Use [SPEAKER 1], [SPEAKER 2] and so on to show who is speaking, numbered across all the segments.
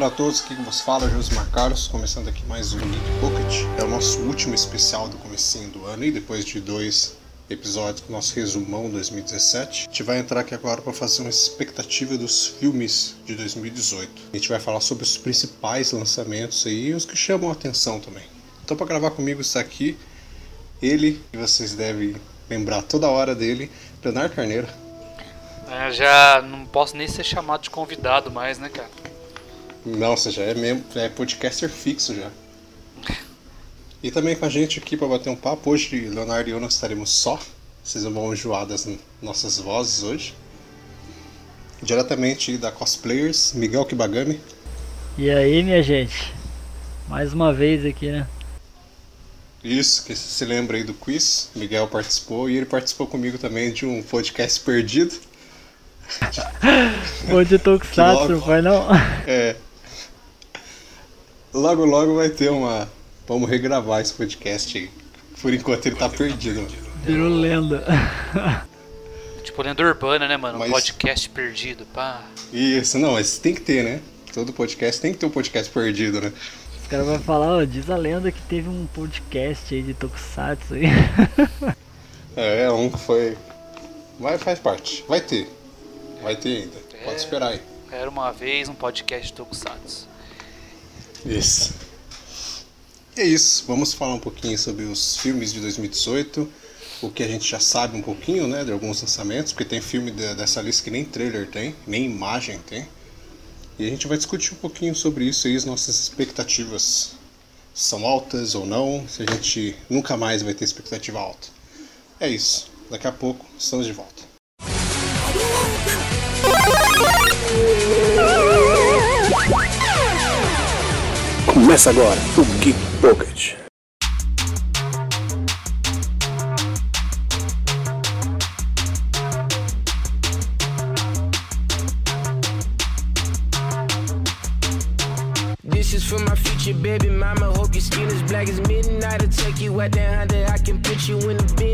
[SPEAKER 1] Para todos, aqui que vos fala Josmar Carlos, começando aqui mais um Geek Pocket. É o nosso último especial do comecinho do ano e depois de dois episódios do nosso resumão 2017, a gente vai entrar aqui agora para fazer uma expectativa dos filmes de 2018. A gente vai falar sobre os principais lançamentos aí e os que chamam a atenção também. Então para gravar comigo está aqui ele, que vocês devem lembrar toda hora dele, Leonardo Carneiro.
[SPEAKER 2] É, já não posso nem ser chamado de convidado mais, né, cara?
[SPEAKER 1] Não, você já é, mesmo, é podcaster fixo já. E também com a gente aqui para bater um papo. Hoje, Leonardo e eu não estaremos só. Vocês vão enjoar das nossas vozes hoje. Diretamente da Cosplayers, Miguel Kibagami.
[SPEAKER 3] E aí, minha gente? Mais uma vez aqui, né?
[SPEAKER 1] Isso, que você se lembra aí do quiz. Miguel participou e ele participou comigo também de um podcast perdido.
[SPEAKER 3] o de Tokusatsu, foi não?
[SPEAKER 1] É. Logo, logo vai ter uma. Vamos regravar esse podcast aí. Por enquanto ele tá perdido.
[SPEAKER 3] Virou lenda.
[SPEAKER 2] Tipo lenda urbana, né, mano? Mas... Podcast perdido, pá.
[SPEAKER 1] Isso, não, mas tem que ter, né? Todo podcast tem que ter um podcast perdido, né?
[SPEAKER 3] Os caras vão falar, ó, diz a lenda que teve um podcast aí de Tokusatsu aí.
[SPEAKER 1] É, um que foi. Vai, faz parte. Vai ter. Vai ter ainda. Pode é, esperar aí.
[SPEAKER 2] Era uma vez um podcast de Tokusatsu.
[SPEAKER 1] Isso. É isso. Vamos falar um pouquinho sobre os filmes de 2018. O que a gente já sabe um pouquinho, né? De alguns lançamentos. Porque tem filme dessa lista que nem trailer tem, nem imagem tem. E a gente vai discutir um pouquinho sobre isso e as nossas expectativas são altas ou não, se a gente nunca mais vai ter expectativa alta. É isso. Daqui a pouco estamos de volta. Começa agora o Geek Pocket. This is for my future baby mama. Hope your skin is black as midnight. I'll take you out there under. I can put you in the bins.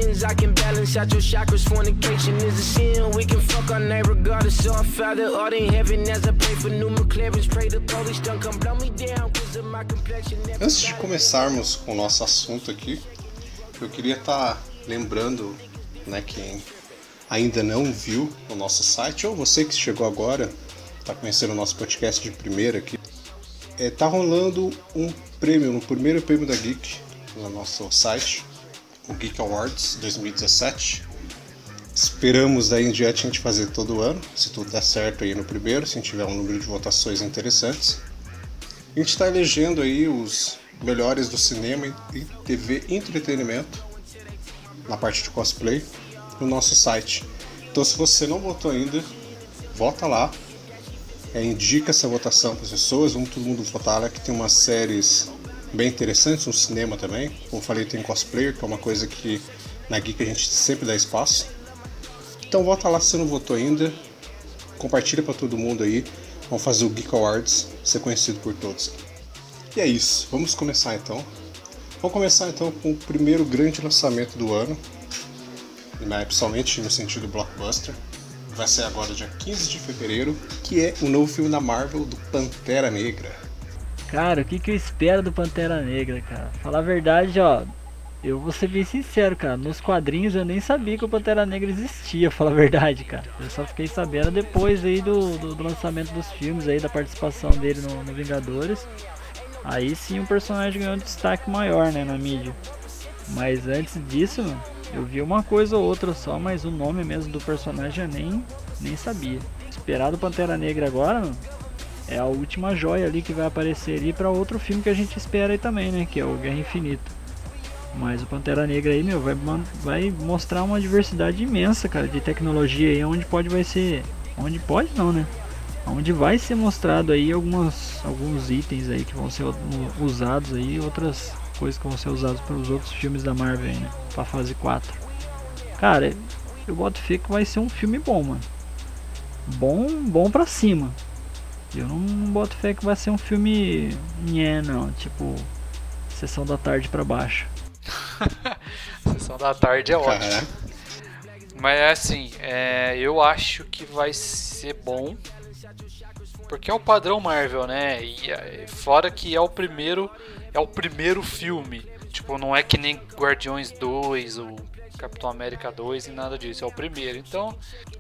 [SPEAKER 1] Out your chakras. Fornication is a sin. We can fuck our regardless. So our Father art in heaven as I pray for new McLarens. Pray the police don't come blow me down. Cause of my complexion. Antes de começarmos com o nosso assunto aqui, eu queria estar tá lembrando, né, quem ainda não viu o nosso site, ou você que chegou agora, está conhecendo o nosso podcast de primeira aqui, é, tá rolando um prêmio, no primeiro prêmio da Geek, no nosso site, o Geek Awards 2017. Esperamos daí em diante a gente fazer todo ano, se tudo der certo aí no primeiro, se a gente tiver um número de votações interessantes. A gente está elegendo aí os melhores do cinema e TV entretenimento na parte de cosplay no nosso site. Então se você não votou ainda, vota lá, é, indica essa votação para as pessoas, vamos todo mundo votar lá que tem umas séries bem interessantes, um cinema também. Como falei, tem cosplayer, que é uma coisa que na Geek a gente sempre dá espaço. Então vota lá se não votou ainda, compartilha para todo mundo aí. Vamos fazer o Geek Awards ser conhecido por todos. E é isso, vamos começar então. Vamos começar então com o primeiro grande lançamento do ano, né, principalmente no sentido blockbuster vai ser agora dia 15 de fevereiro, que é o novo filme da Marvel do Pantera Negra.
[SPEAKER 3] Cara, o que, que eu espero do Pantera Negra, cara? Falar a verdade, ó, eu vou ser bem sincero, cara. Nos quadrinhos eu nem sabia que o Pantera Negra existia, falar a verdade, cara. Eu só fiquei sabendo depois aí do, do, do lançamento dos filmes aí, da participação dele no, no, Vingadores. Aí sim o personagem ganhou um destaque maior, né, na mídia. Mas antes disso, mano, eu vi uma coisa ou outra só, mas o nome mesmo do personagem eu nem, nem sabia. Esperado Pantera Negra agora, mano, é a última joia ali que vai aparecer ali para outro filme que a gente espera aí também, né? Que é o Guerra Infinita. Mas o Pantera Negra aí, meu, vai, vai mostrar uma diversidade imensa, cara, de tecnologia aí, onde pode vai ser. Onde pode não, né? Onde vai ser mostrado aí algumas, alguns itens aí que vão ser usados aí, outras coisas que vão ser usadas para os outros filmes da Marvel aí, né? Pra fase 4. Cara, eu boto fé que vai ser um filme bom, mano. Bom, bom pra cima. Eu não, não boto fé que vai ser um filme. Nhé, não. Tipo, sessão da tarde pra baixo.
[SPEAKER 2] sessão da tarde é ótimo. Mas é assim, é, eu acho que vai ser bom. Porque é o padrão Marvel, né? E é, fora que é o primeiro. É o primeiro filme. Tipo, não é que nem Guardiões 2 ou Capitão América 2 e nada disso. É o primeiro. Então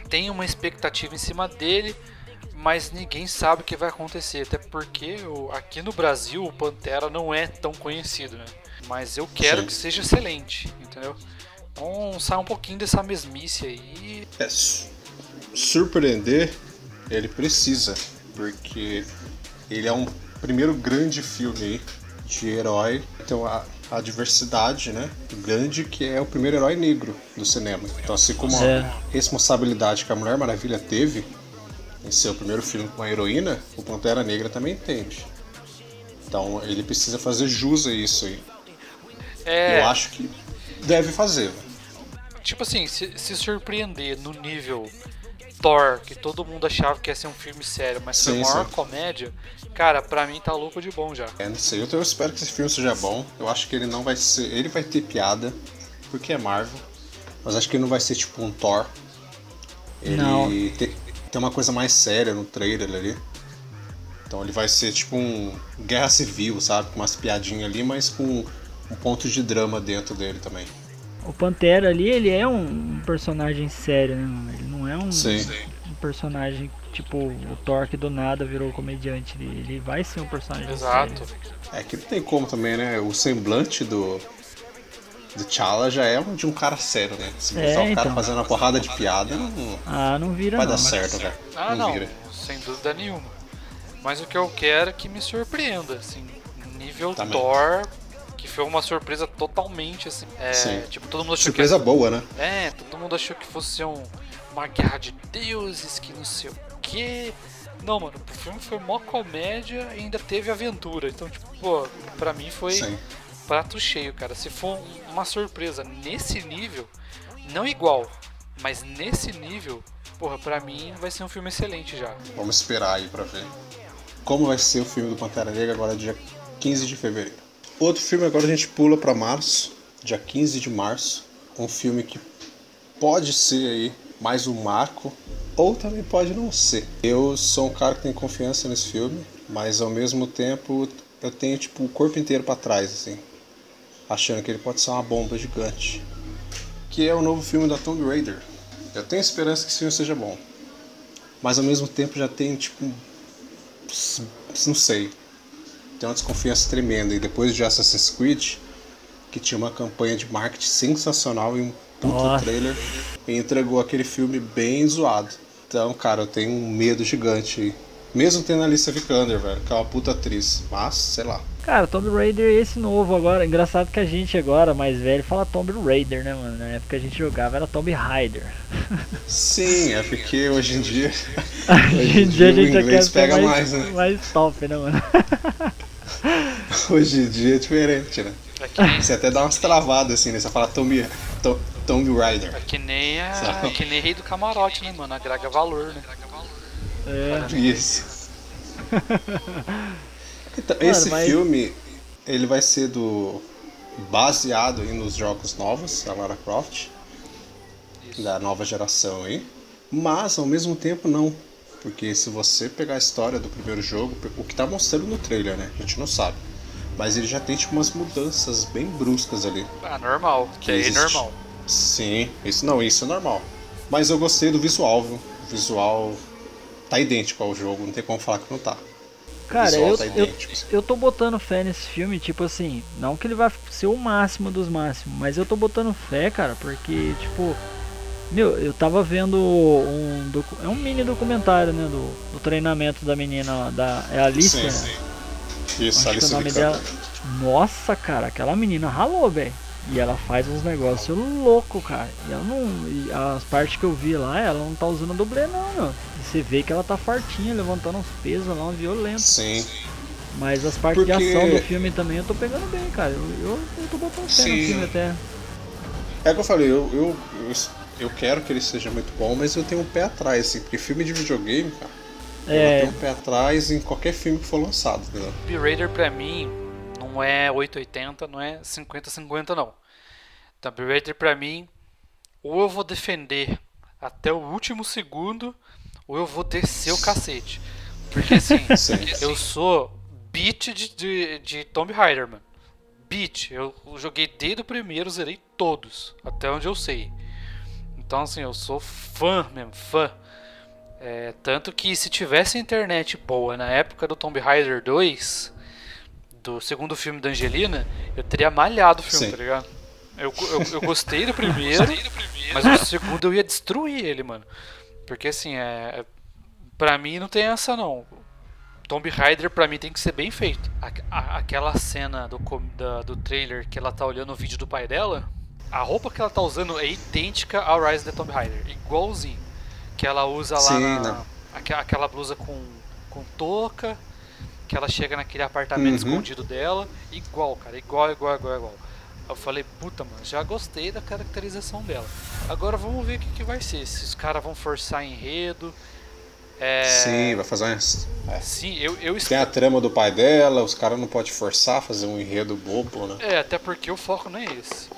[SPEAKER 2] tem uma expectativa em cima dele. Mas ninguém sabe o que vai acontecer. Até porque aqui no Brasil o Pantera não é tão conhecido, né? Mas eu quero Sim. que seja excelente, entendeu? Então sai um pouquinho dessa mesmice aí.
[SPEAKER 1] É, surpreender, ele precisa, porque ele é um primeiro grande filme aí de herói. Então a, a diversidade, né? Grande que é o primeiro herói negro do cinema. Então assim como é. a responsabilidade que a Mulher Maravilha teve em ser o primeiro filme com a heroína, o Pantera Negra também entende. Então ele precisa fazer jus a isso aí. É... Eu acho que deve fazer.
[SPEAKER 2] Tipo assim, se, se surpreender no nível Thor, que todo mundo achava que ia ser um filme sério, mas sim, foi a maior sim. comédia, cara, pra mim tá louco de bom já.
[SPEAKER 1] É, não sei, eu, eu espero que esse filme seja bom. Eu acho que ele não vai ser. Ele vai ter piada, porque é Marvel. Mas acho que ele não vai ser tipo um Thor. Ele não. Tem uma coisa mais séria no trailer ali. Então ele vai ser tipo um guerra civil, sabe? Com umas piadinhas ali, mas com um ponto de drama dentro dele também.
[SPEAKER 3] O Pantera ali, ele é um personagem sério, né? Ele não é um, um personagem tipo o Thor que do nada virou comediante. Ele, vai ser um personagem Exato. sério.
[SPEAKER 1] É que não tem como também, né? O semblante do, do T'Challa já é de um cara sério, né? Se botar é, o cara então. fazendo uma porrada de piada, não,
[SPEAKER 3] ah, não vira
[SPEAKER 1] vai
[SPEAKER 3] não,
[SPEAKER 1] dar certo, velho.
[SPEAKER 2] Ah, não, não, vira. sem dúvida nenhuma. Mas o que eu quero é que me surpreenda, assim, nível Também. Thor que foi uma surpresa totalmente assim. É, Sim. Tipo, todo mundo achou
[SPEAKER 1] surpresa
[SPEAKER 2] que.
[SPEAKER 1] boa, né?
[SPEAKER 2] É, todo mundo achou que fosse um, uma guerra de deuses, que não sei o quê. Não, mano, o filme foi mó comédia e ainda teve aventura. Então, tipo, pô, pra mim foi Sim. Prato cheio, cara. Se for uma surpresa nesse nível, não igual, mas nesse nível, porra, pra mim vai ser um filme excelente já.
[SPEAKER 1] Vamos esperar aí pra ver. Como vai ser o filme do Pantera Negra agora dia 15 de fevereiro. Outro filme agora a gente pula para março, dia 15 de março. Um filme que pode ser aí mais um marco, ou também pode não ser. Eu sou um cara que tem confiança nesse filme, mas ao mesmo tempo eu tenho tipo o corpo inteiro para trás, assim, achando que ele pode ser uma bomba gigante. Que é o novo filme da Tomb Raider. Eu tenho esperança que esse filme seja bom, mas ao mesmo tempo já tenho tipo, não sei, tem uma desconfiança tremenda. E depois de Assassin's Creed, que tinha uma campanha de marketing sensacional e um puto trailer, e entregou aquele filme bem zoado. Então, cara, eu tenho um medo gigante. Mesmo tendo a Alicia Vikander, velho, que é uma puta atriz. Mas, sei lá.
[SPEAKER 3] Cara, Tomb Raider é esse novo agora. Engraçado que a gente agora, mais velho, fala Tomb Raider, né, mano? Na época que a gente jogava era Tomb Raider.
[SPEAKER 1] Sim, é porque hoje em dia.
[SPEAKER 3] hoje em dia, a gente quer pega mais, mais, né? mais top, né, mano?
[SPEAKER 1] Hoje em dia é diferente, né? É Você até dá umas travadas assim, né? Você fala Tomb, Tomb, Tomb Raider.
[SPEAKER 2] É que nem, a, é que nem Rei do Camarote, né, mano? Agrega valor, né?
[SPEAKER 1] É. Isso. então, mano, esse mas... filme, ele vai ser do baseado aí nos jogos novos da Lara Croft, Isso. da nova geração aí, mas ao mesmo tempo não porque se você pegar a história do primeiro jogo, o que tá mostrando no trailer, né? A gente não sabe. Mas ele já tem tipo umas mudanças bem bruscas ali.
[SPEAKER 2] Ah, normal. Que é normal.
[SPEAKER 1] Sim, isso não, isso é normal. Mas eu gostei do visual, viu? O visual tá idêntico ao jogo, não tem como falar que não tá.
[SPEAKER 3] Cara, eu, tá eu, eu tô botando fé nesse filme, tipo assim, não que ele vai ser o máximo dos máximos, mas eu tô botando fé, cara, porque, tipo, meu, eu tava vendo um é um mini documentário, né, do, do treinamento da menina da é a Alicia. Sim, sim.
[SPEAKER 1] Isso, Alicia
[SPEAKER 3] o nome dela. Nossa, cara, aquela menina ralou, velho. E ela faz uns negócios louco, cara. E ela não. E as partes que eu vi lá, ela não tá usando dublê não, meu. E você vê que ela tá fortinha, levantando uns pesos lá, um violento.
[SPEAKER 1] Sim.
[SPEAKER 3] Mas as partes Porque... de ação do filme também eu tô pegando bem, cara. Eu, eu, eu tô botando fé no filme até.
[SPEAKER 1] É que eu falei, eu, eu, eu quero que ele seja muito bom, mas eu tenho um pé atrás, assim, porque filme de videogame, cara, é... eu tenho um pé atrás em qualquer filme que for lançado, entendeu?
[SPEAKER 2] Tomb Raider pra mim não é 880, não é 50-50 não. Tomb Raider pra mim, ou eu vou defender até o último segundo, ou eu vou descer o cacete. Porque assim,
[SPEAKER 1] Sim.
[SPEAKER 2] eu sou beat de, de, de Tomb Raider, mano. Beat. Eu joguei desde o primeiro, zerei todos. Até onde eu sei. Então, assim, eu sou fã mesmo, fã. É, tanto que se tivesse internet boa na época do Tomb Raider 2, do segundo filme da Angelina, eu teria malhado o filme,
[SPEAKER 1] Sim.
[SPEAKER 2] tá ligado? Eu, eu, eu gostei do primeiro, mas o segundo eu ia destruir ele, mano. Porque assim, é. Pra mim não tem essa não. Tomb Raider pra mim tem que ser bem feito. A- a- aquela cena do, com- da- do trailer que ela tá olhando o vídeo do pai dela, a roupa que ela tá usando é idêntica ao Rise of the Tomb Raider, igualzinho. Que ela usa lá
[SPEAKER 1] Sim,
[SPEAKER 2] na, aque- aquela blusa com, com touca, que ela chega naquele apartamento
[SPEAKER 1] Uhum.
[SPEAKER 2] escondido dela, igual, cara, igual, igual, igual, igual. Eu falei, puta, mano, já gostei da caracterização dela. Agora vamos ver o que, que vai ser. Se os caras vão forçar enredo. É...
[SPEAKER 1] Sim, vai fazer umas. é.
[SPEAKER 2] Sim, eu, eu
[SPEAKER 1] Tem a trama do pai dela, os caras não podem forçar, fazer um enredo bobo, né?
[SPEAKER 2] É, até porque o foco não é esse.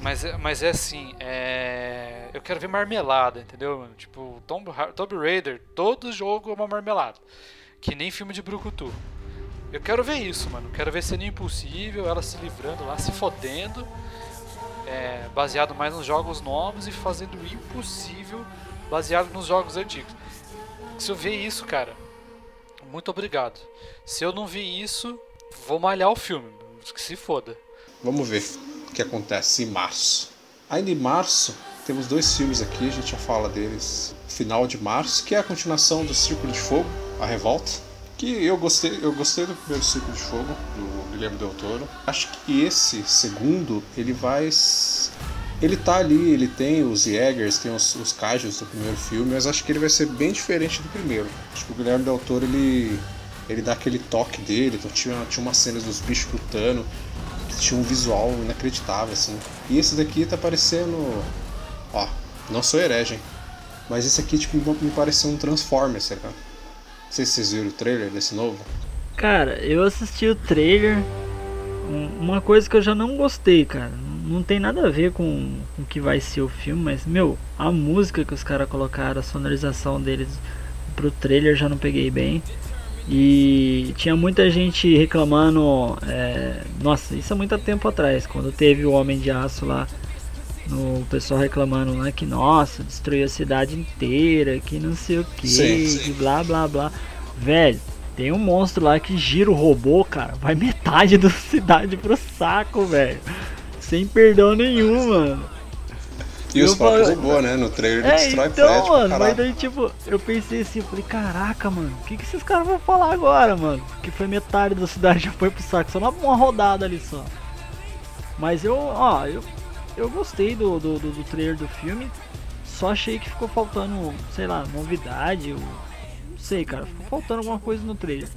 [SPEAKER 2] Mas é, mas é assim, é... eu quero ver marmelada, entendeu? Tipo, Tomb, Tomb Raider, todo jogo é uma marmelada. Que nem filme de Brucutu. Eu quero ver isso, mano. Quero ver sendo impossível, ela se livrando lá, se fodendo. é, baseado mais nos jogos novos e fazendo o impossível baseado nos jogos antigos. Se eu ver isso, cara, muito obrigado. Se eu não ver isso, vou malhar o filme. Que se foda.
[SPEAKER 1] Vamos ver o que acontece em março. Ainda em março, temos dois filmes aqui, a gente já fala deles final de março, que é a continuação do Círculo de Fogo, A Revolta. Que eu gostei, eu gostei do primeiro Círculo de Fogo, do Guilherme Del Toro. Acho que esse segundo, ele vai. Ele tá ali, ele tem os Jägers, tem os, os Kaijus do primeiro filme, mas acho que ele vai ser bem diferente do primeiro. Acho que o Guilherme Del Toro, ele, ele dá aquele toque dele, então tinha, tinha umas cenas dos bichos lutando, que tinha um visual inacreditável, assim. E esse daqui tá parecendo. Ó, não sou herege, hein? Mas esse aqui, tipo, me pareceu um Transformers, sei lá. Não sei se vocês viram o trailer desse novo.
[SPEAKER 3] Cara, eu assisti o trailer. um- Uma coisa que eu já não gostei, cara. Não tem nada a ver com com o que vai ser o filme, mas, meu, a música que os caras colocaram, a sonorização deles pro trailer já não peguei bem. E tinha muita gente reclamando. é, nossa, isso há muito tempo atrás, quando teve o Homem de Aço lá. O pessoal reclamando lá que, nossa, destruiu a cidade inteira, que não sei o que,
[SPEAKER 1] Sim, sim.
[SPEAKER 3] que blá blá blá. Velho, tem um monstro lá que gira o robô, cara. Vai metade da cidade pro saco, velho. Sem perdão nenhum, mano.
[SPEAKER 1] E
[SPEAKER 3] Eu
[SPEAKER 1] os próprios
[SPEAKER 3] falo-
[SPEAKER 1] robôs, né? No trailer
[SPEAKER 3] É,
[SPEAKER 1] destrói
[SPEAKER 3] então,
[SPEAKER 1] prédio
[SPEAKER 3] mano, mas
[SPEAKER 1] caralho.
[SPEAKER 3] daí, tipo, eu pensei assim, eu falei, caraca, mano, o que, que esses caras vão falar agora, mano? Que foi metade da cidade já foi pro saco, só uma rodada ali só. Mas eu, ó, eu, eu gostei do, do, do, do trailer do filme, só achei que ficou faltando, sei lá, novidade, ou, não sei, cara, ficou faltando alguma coisa no trailer.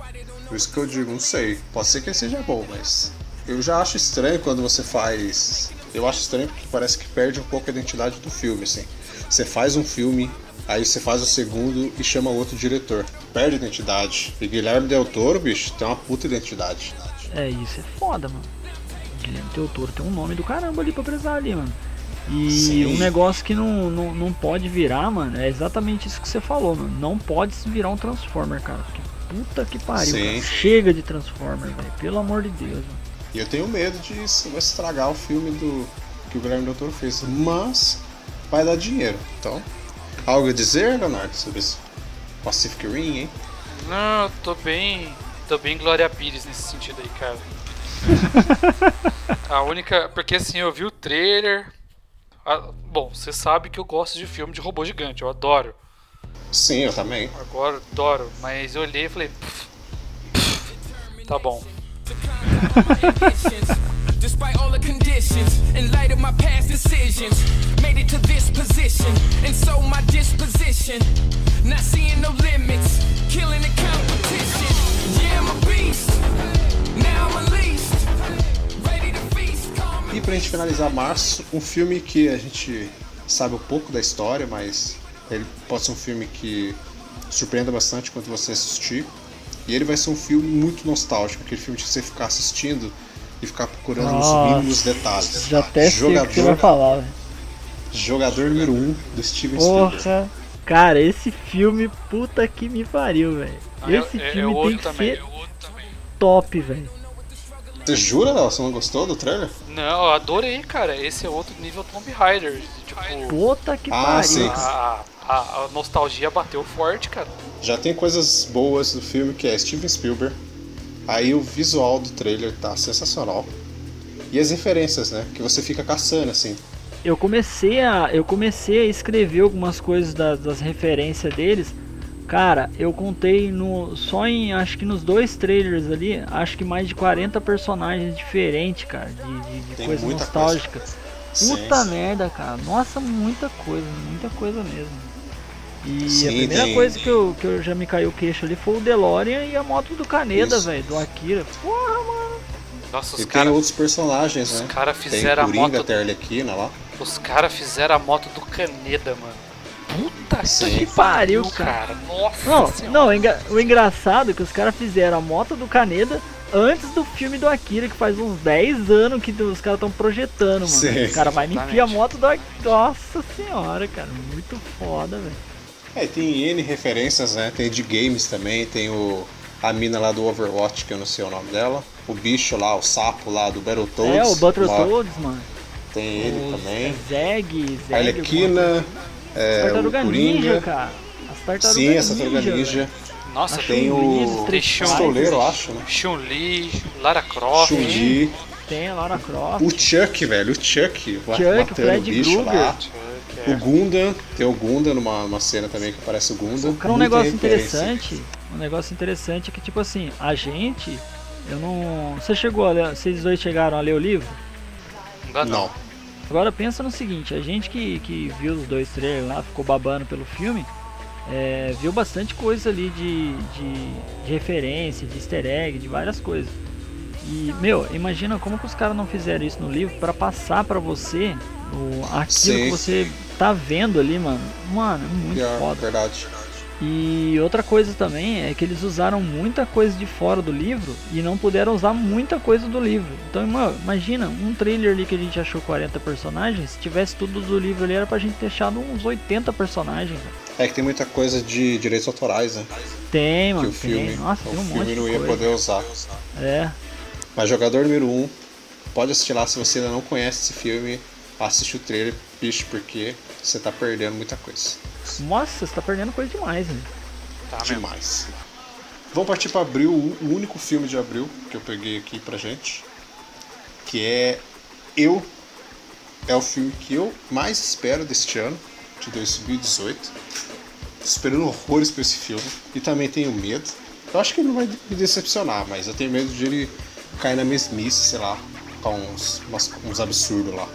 [SPEAKER 1] Por isso que eu digo, não sei. Pode ser que seja bom, mas. Eu já acho estranho quando você faz. Eu acho estranho porque parece que perde um pouco a identidade do filme, assim. Você faz um filme, aí você faz o segundo e chama outro diretor. Perde a identidade. E Guilherme Del Toro, bicho, tem uma puta identidade.
[SPEAKER 3] É, isso é foda, mano. Guilherme Del Toro tem um nome do caramba ali pra prezar ali, mano. E
[SPEAKER 1] Sim.
[SPEAKER 3] um negócio que não, não, não pode virar, mano, é exatamente isso que você falou, mano. Não pode virar um Transformer, cara. Porque puta que pariu, cara. Chega de Transformer, velho. Pelo amor de Deus, mano.
[SPEAKER 1] E eu tenho medo de estragar o filme do que o Guilherme Del Toro fez. Mas vai dar dinheiro. Então, algo a dizer, Leonardo, sobre esse Pacific Rim, hein?
[SPEAKER 2] Não, eu tô bem. tô bem Glória Pires nesse sentido aí, cara. A única. Porque assim, eu vi o trailer. Ah, bom, você sabe que eu gosto de filme de robô gigante, eu adoro.
[SPEAKER 1] Sim, eu também.
[SPEAKER 2] Agora adoro, mas eu olhei e falei. "Pff, pff, tá bom.
[SPEAKER 4] Despite all the conditions, in light of my past decisions, made it to this position, and so my disposition,
[SPEAKER 1] pra gente finalizar março, um filme que a gente sabe um pouco da história, mas ele pode ser um filme que surpreenda bastante quando você assistir. E ele vai ser um filme muito nostálgico, aquele filme que você ficar assistindo e ficar procurando
[SPEAKER 3] Nossa,
[SPEAKER 1] os mínimos detalhes.
[SPEAKER 3] Já até sei que você vai
[SPEAKER 1] jogador,
[SPEAKER 3] falar,
[SPEAKER 1] jogador número 1 um do Steven Spielberg.
[SPEAKER 3] Porra, Cara, esse filme, puta que me pariu, velho.
[SPEAKER 2] Ah,
[SPEAKER 3] Esse
[SPEAKER 2] eu-
[SPEAKER 3] filme
[SPEAKER 2] eu
[SPEAKER 3] tem que
[SPEAKER 2] também.
[SPEAKER 3] ser top, velho.
[SPEAKER 1] Você jura, Léo? Você não gostou do trailer?
[SPEAKER 2] Não, eu adorei, cara. Esse é outro nível Tomb Raider. Tipo,
[SPEAKER 3] Puta que
[SPEAKER 1] Ah,
[SPEAKER 3] pariu.
[SPEAKER 1] sim.
[SPEAKER 2] a, a, a nostalgia bateu forte, cara.
[SPEAKER 1] Já tem coisas boas do filme que é Steven Spielberg. Aí o visual do trailer tá sensacional. E as referências, né? Que você fica caçando, assim.
[SPEAKER 3] Eu comecei a eu comecei a escrever algumas coisas das, das referências deles. Cara, eu contei no só em acho que nos dois trailers ali, acho que mais de 40 personagens diferentes, cara, de, de, de
[SPEAKER 1] Tem
[SPEAKER 3] coisa nostálgica.
[SPEAKER 1] Sim,
[SPEAKER 3] Puta
[SPEAKER 1] sim.
[SPEAKER 3] merda, cara. Nossa, muita coisa, muita coisa mesmo. E
[SPEAKER 1] Sim,
[SPEAKER 3] a primeira
[SPEAKER 1] tem-
[SPEAKER 3] coisa que eu, que eu já me caiu o queixo ali foi o DeLorean e a moto do Caneda, velho, do Akira. Porra, mano.
[SPEAKER 2] Nossa, os
[SPEAKER 1] E tem
[SPEAKER 2] caras
[SPEAKER 1] outros personagens,
[SPEAKER 2] os
[SPEAKER 1] né?
[SPEAKER 2] cara
[SPEAKER 1] Tem
[SPEAKER 2] fizeram
[SPEAKER 1] Coringa,
[SPEAKER 2] moto.
[SPEAKER 1] tem a Arlequina lá.
[SPEAKER 2] Os caras fizeram a moto do Caneda, mano. Puta
[SPEAKER 1] Sim.
[SPEAKER 2] que
[SPEAKER 3] Pariu,
[SPEAKER 2] pariu, cara. Nossa
[SPEAKER 3] Não,
[SPEAKER 2] senhora.
[SPEAKER 3] não, o engra- o engraçado é que os caras fizeram a moto do Caneda antes do filme do Akira, que faz uns 10 anos que os caras estão projetando, mano.
[SPEAKER 1] Sim.
[SPEAKER 3] Os caras vai enfiar a moto do Akira. Nossa senhora, cara. Muito foda, velho.
[SPEAKER 1] É, tem N referências, né? Tem de games também, tem o a mina lá do Overwatch, que eu não sei o nome dela. O bicho lá, o sapo lá do Battletoads.
[SPEAKER 3] É, o Battletoads, mano.
[SPEAKER 1] Tem ele
[SPEAKER 3] Os-
[SPEAKER 1] também.
[SPEAKER 3] Zeg, Zeg.
[SPEAKER 1] A Arlequina, é, o
[SPEAKER 3] Tartaruga
[SPEAKER 1] Coringa.
[SPEAKER 3] Ninja, cara. As tartarugas
[SPEAKER 1] Sim, essa tartaruga
[SPEAKER 3] ninja.
[SPEAKER 1] ninja.
[SPEAKER 2] Nossa,
[SPEAKER 1] Tem o pistoleiro, eu acho, né?
[SPEAKER 2] Chun-Li, Lara Croft.
[SPEAKER 1] Chun-Li.
[SPEAKER 3] Tem a Lara Croft.
[SPEAKER 1] O Chuck, velho, o Chuck.
[SPEAKER 3] Chuck,
[SPEAKER 1] matando o bicho lá.
[SPEAKER 2] É.
[SPEAKER 1] O Gundam, tem o Gundam numa, numa cena também que parece o Gundam.
[SPEAKER 3] Cara, um negócio interessante, um negócio interessante é que tipo assim, a gente, eu não, você chegou a ler, vocês dois chegaram a ler o livro?
[SPEAKER 2] Não.
[SPEAKER 1] Não.
[SPEAKER 3] Agora pensa no seguinte, a gente que, que viu os dois trailers lá, ficou babando pelo filme, é, viu bastante coisa ali de, de, de referência, de easter egg, de várias coisas. E, meu, imagina como que os caras não fizeram isso no livro pra passar pra você o, aquilo
[SPEAKER 1] Sim.
[SPEAKER 3] que você tá vendo ali, mano. Mano, é muito
[SPEAKER 1] Pior,
[SPEAKER 3] foda.
[SPEAKER 1] verdade.
[SPEAKER 3] E outra coisa também é que eles usaram muita coisa de fora do livro e não puderam usar muita coisa do livro. Então, ima- imagina, um trailer ali que a gente achou 40 personagens, se tivesse tudo do livro ali era pra gente ter achado uns 80 personagens.
[SPEAKER 1] É que tem muita coisa de direitos autorais, né?
[SPEAKER 3] Tem,
[SPEAKER 1] Que
[SPEAKER 3] mano,
[SPEAKER 1] o filme,
[SPEAKER 3] tem. Nossa,
[SPEAKER 1] o
[SPEAKER 3] tem um
[SPEAKER 1] filme
[SPEAKER 3] monte de
[SPEAKER 1] não ia
[SPEAKER 3] coisa.
[SPEAKER 1] poder usar.
[SPEAKER 3] É,
[SPEAKER 1] Mas jogador número 1, um, pode assistir lá se você ainda não conhece esse filme. Assiste o trailer, bicho, porque você tá perdendo muita coisa.
[SPEAKER 3] Nossa, você tá perdendo coisa demais, né?
[SPEAKER 2] Tá mesmo.
[SPEAKER 1] Demais. Vamos partir para abril, o único filme de abril que eu peguei aqui pra gente. Que é Eu. É o filme que eu mais espero deste ano, de 2018. Tô esperando horrores pra esse filme. E também tenho medo. Eu acho que ele não vai me decepcionar, mas eu tenho medo de ele cair na mesmice, sei lá, com uns, umas- uns absurdos lá.